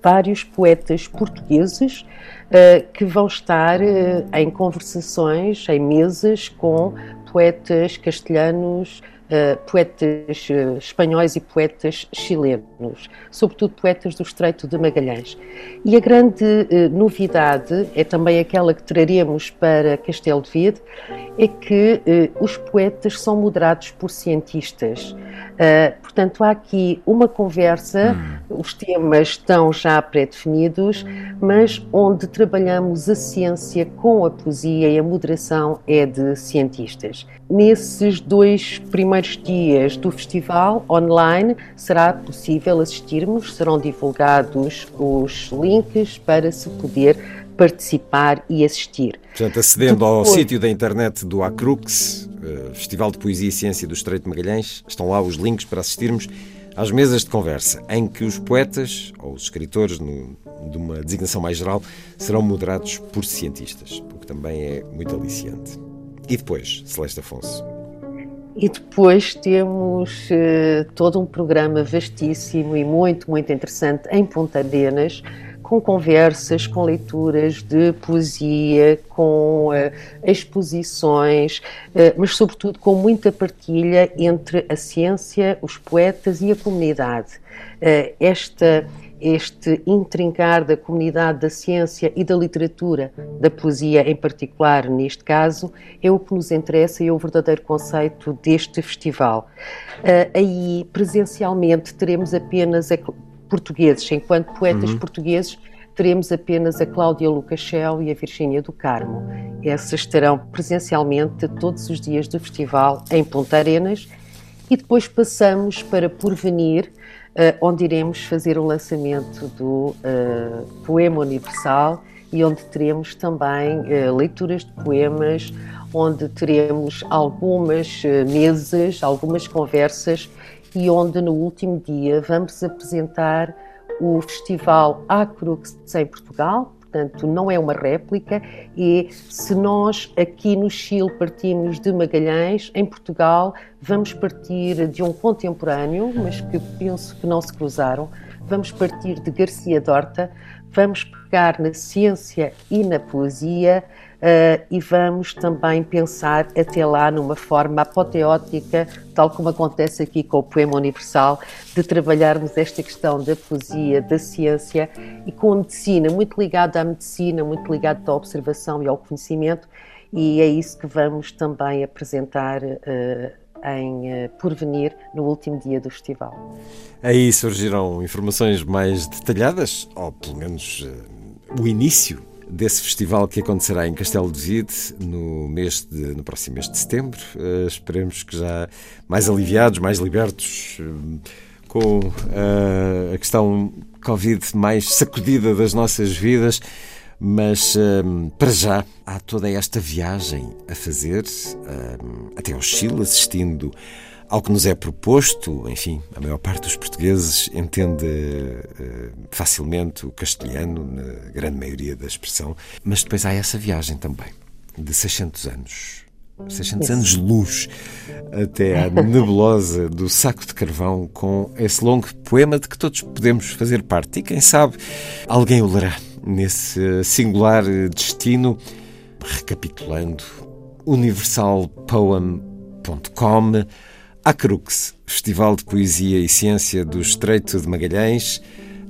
vários poetas portugueses uh, que vão estar uh, em conversações, em mesas com poetas castelhanos, Uh, poetas uh, espanhóis e poetas chilenos, sobretudo poetas do Estreito de Magalhães. E a grande uh, novidade é também aquela que traremos para Castelo de Vide, é que os poetas são moderados por cientistas. Portanto, há aqui uma conversa, hum. os temas estão já pré-definidos, mas onde trabalhamos a ciência com a poesia e a moderação é de cientistas. Nesses dois primeiros dias do festival online será possível assistirmos, serão divulgados os links para se poder participar e assistir. Portanto, acedendo Depois... ao sítio da internet do Acrux, Festival de Poesia e Ciência do Estreito de Magalhães, estão lá os links para assistirmos às mesas de conversa, em que os poetas ou os escritores, no, de uma designação mais geral, serão moderados por cientistas, o que também é muito aliciante. E depois, Celeste Afonso? E depois temos uh, todo um programa vastíssimo e muito, muito interessante em Ponta Arenas, com conversas, com leituras de poesia, com uh, exposições, uh, mas sobretudo com muita partilha entre a ciência, os poetas e a comunidade. esta este intrincar da comunidade da ciência e da literatura, da poesia em particular, neste caso, é o que nos interessa e é o verdadeiro conceito deste festival. Uh, aí, presencialmente, teremos apenas a, portugueses, enquanto poetas uhum. portugueses, teremos apenas a Cláudia Lucachel e a Virgínia do Carmo. Essas estarão presencialmente todos os dias do festival em Ponta Arenas e depois passamos para Porvenir, uh, onde iremos fazer o lançamento do uh, Poema Universal e onde teremos também uh, leituras de poemas, onde teremos algumas mesas, algumas conversas e onde no último dia vamos apresentar o Festival Acrux em Portugal, portanto não é uma réplica, e se nós aqui no Chile partimos de Magalhães, em Portugal vamos partir de um contemporâneo, mas que penso que não se cruzaram, vamos partir de Garcia Dorta, vamos pegar na ciência e na poesia uh, e vamos também pensar até lá numa forma apoteótica, tal como acontece aqui com o Poema Universal, de trabalharmos esta questão da poesia, da ciência e com a medicina, muito ligada à medicina, muito ligada à observação e ao conhecimento, e é isso que vamos também apresentar. Uh, em uh, Porvenir no último dia do festival. Aí surgiram informações mais detalhadas, ou pelo menos o início desse festival que acontecerá em Castelo de Vide no, mês de, no próximo mês de setembro. Uh, esperemos que já mais aliviados, mais libertos, uh, com uh, a questão Covid mais sacudida das nossas vidas. Mas para já há toda esta viagem a fazer até ao Chile, assistindo ao que nos é proposto, enfim, a maior parte dos portugueses entende uh, facilmente o castelhano, na grande maioria da expressão, mas depois há essa viagem também, de 600 anos. 600 anos de luz até à nebulosa do saco de carvão com esse longo poema de que todos podemos fazer parte. E quem sabe alguém o lerá nesse singular destino. Recapitulando, universalpoem.com Acrux, Festival de Poesia e Ciência do Estreito de Magalhães,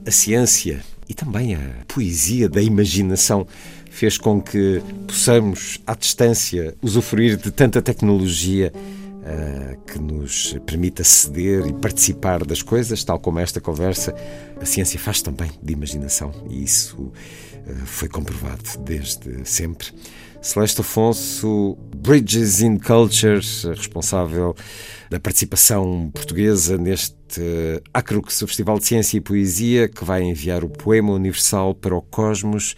a ciência e também a poesia da imaginação fez com que possamos, à distância, usufruir de tanta tecnologia uh, que nos permite aceder e participar das coisas, tal como esta conversa. A ciência faz também de imaginação e isso foi comprovado desde sempre. Celeste Afonso, Bridges in Culture, responsável da participação portuguesa neste Acrux, o Festival de Ciência e Poesia, que vai enviar o poema universal para o cosmos.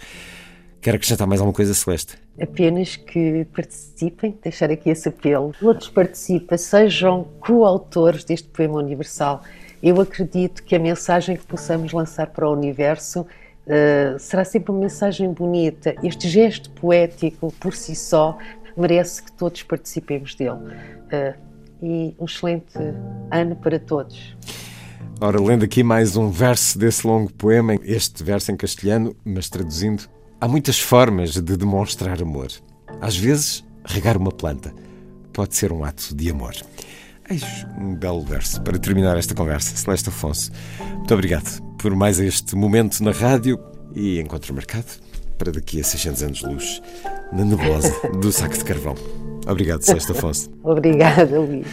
Quer acrescentar mais alguma coisa, Celeste? Apenas que participem, deixar aqui esse apelo. Outros participem, sejam coautores deste poema universal. Eu acredito que a mensagem que possamos lançar para o universo uh, será sempre uma mensagem bonita. Este gesto poético, por si só, merece que todos participemos dele. Uh, e um excelente ano para todos. Ora, lendo aqui mais um verso desse longo poema, este verso em castelhano, mas traduzindo Há muitas formas de demonstrar amor. Às vezes, regar uma planta pode ser um ato de amor. Eis um belo verso para terminar esta conversa. Celeste Afonso, muito obrigado por mais este momento na rádio e encontro marcado para daqui a 600 anos de luz na nebulosa do saco de carvão. Obrigado, Celeste Afonso. Obrigada, Luís.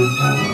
Música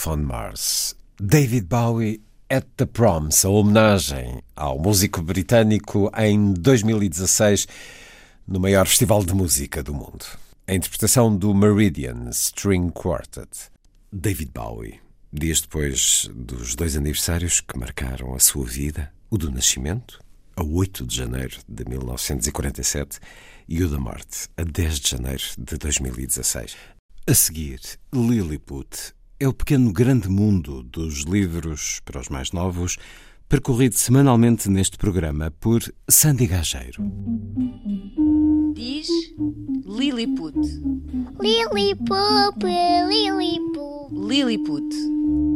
Life on Mars. David Bowie at the Proms, a homenagem ao músico britânico em 2016 no maior festival de música do mundo. A interpretação do Meridian String Quartet. David Bowie, dias depois dos dois aniversários que marcaram a sua vida, o do nascimento, a 8 de janeiro de 1947, e o da morte, a 10 de janeiro de 2016. A seguir, Lilliput, é o pequeno grande mundo dos livros para os mais novos, percorrido semanalmente neste programa por Sandy Gageiro. Diz Lilliput. Lilliput, Lilliput. Lilliput.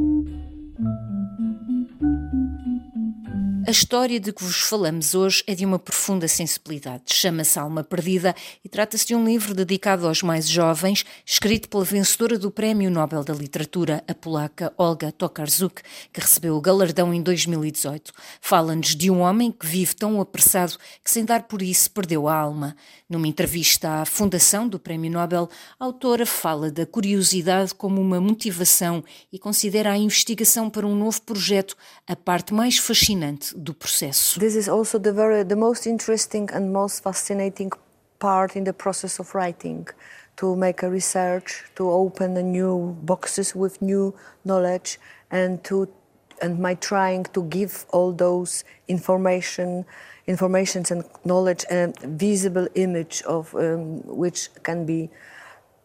História de que vos falamos hoje é de uma profunda sensibilidade. Chama-se Alma Perdida e trata-se de um livro dedicado aos mais jovens, escrito pela vencedora do Prémio Nobel da Literatura, a polaca Olga Tokarczuk, que recebeu o galardão em 2018. Fala-nos de um homem que vive tão apressado que, sem dar por isso, perdeu a alma. Numa entrevista à Fundação do Prémio Nobel, a autora fala da curiosidade como uma motivação e considera a investigação para um novo projeto a parte mais fascinante do processo. This is also the very the most interesting and most fascinating part in the process of writing to make a research to open a new boxes with new knowledge and to and my trying to give all those information informations and knowledge a visible image of um, which can be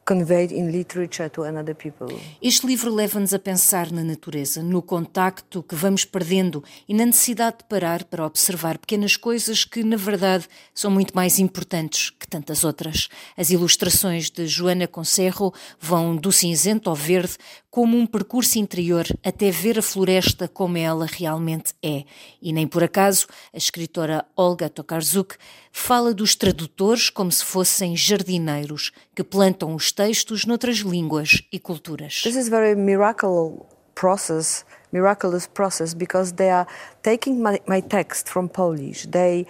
conveyed in literature to another people. Este livro leva-nos a pensar na natureza, no contacto que vamos perdendo e na necessidade de parar para observar pequenas coisas que, na verdade, são muito mais importantes que tantas outras. As ilustrações de Joana Concerro vão do cinzento ao verde, como um percurso interior até ver a floresta como ela realmente é. E nem por acaso a escritora Olga Tokarczuk fala dos tradutores como se fossem jardineiros que plantam os textos noutras línguas e culturas. This is very miracle process, miraculous process because they are taking my, my text from Polish. They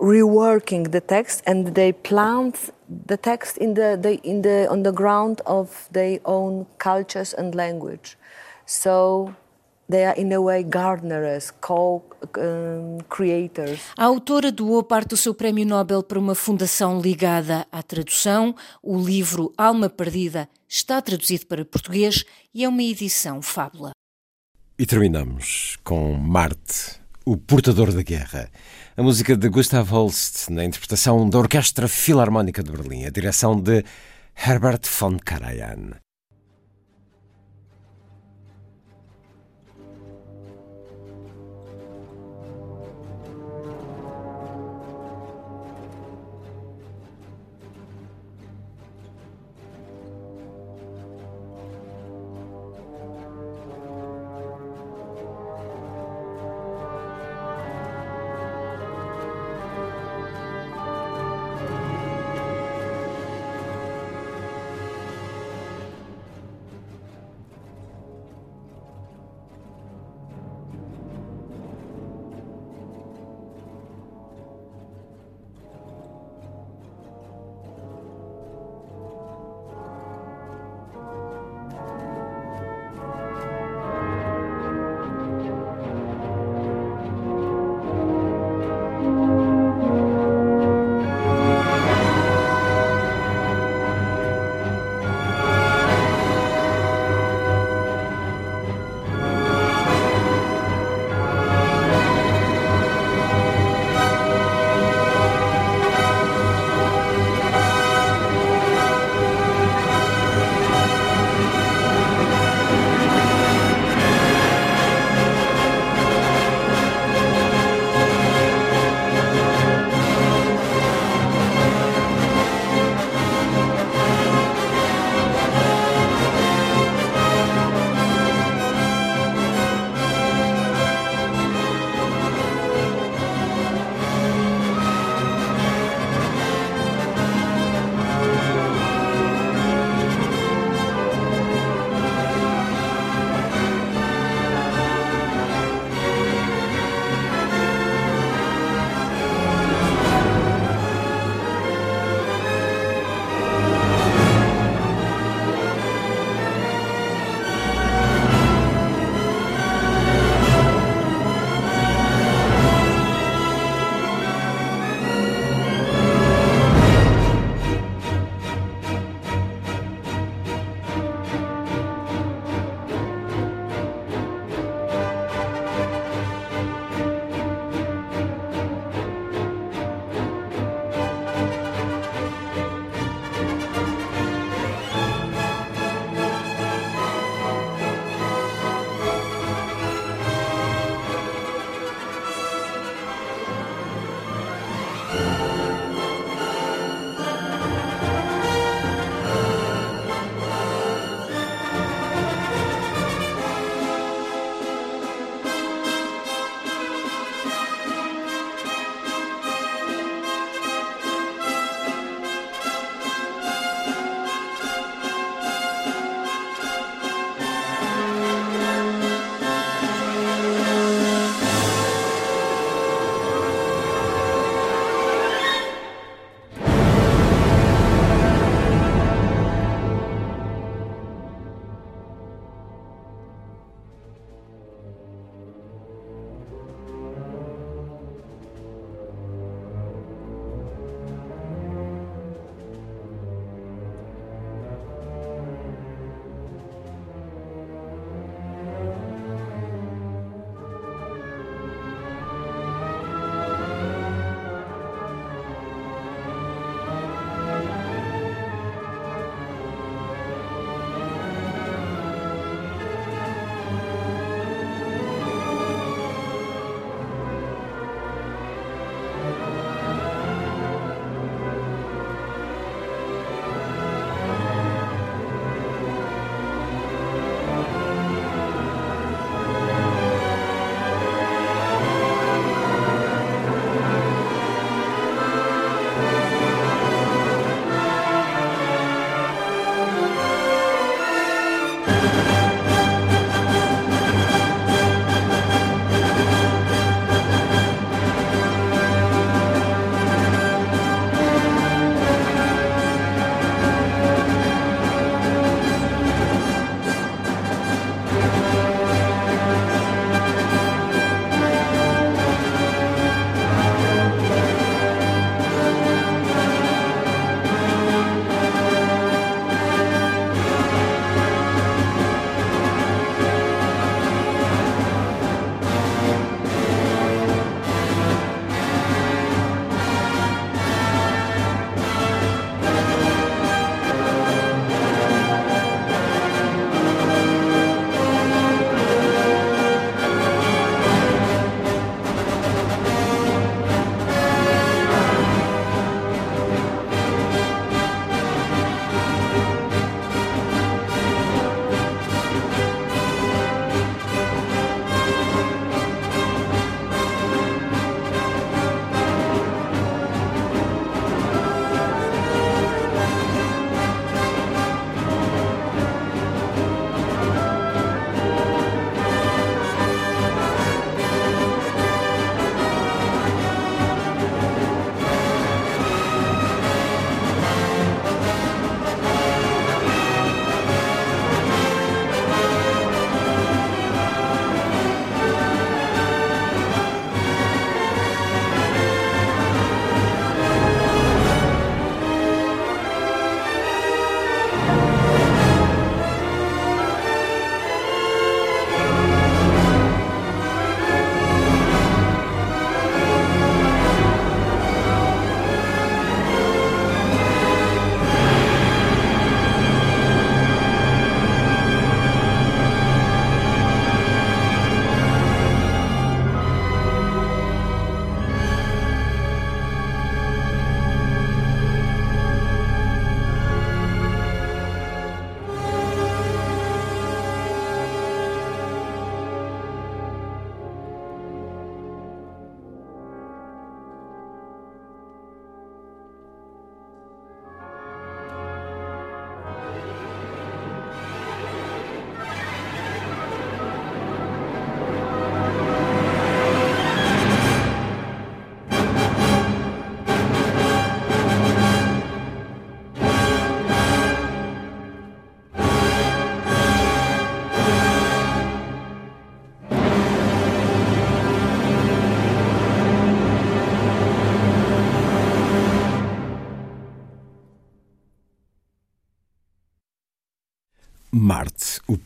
reworking the text and they plant the text in the, the, in the, on the ground of their own cultures and language. So they are in a way gardeners, co-creators. a autora doou parte do seu prémio Nobel para uma fundação ligada à tradução. O livro Alma Perdida está traduzido para português e é uma edição fábula. E terminamos com Marte, o portador da guerra. A música de Gustav Holst, na interpretação da Orquestra Filarmónica de Berlim, a direção de Herbert von Karajan.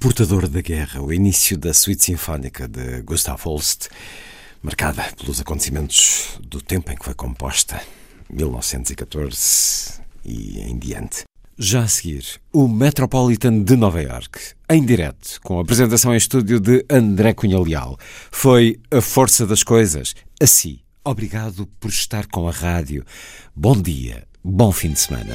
Portador da guerra, o início da suíte sinfónica de Gustav Holst, marcada pelos acontecimentos do tempo em que foi composta, 1914 e em diante. Já a seguir, o Metropolitan de Nova York, em direto, com a apresentação em estúdio de André Cunha Leal. Foi a força das coisas. Assim, obrigado por estar com a rádio. Bom dia, bom fim de semana.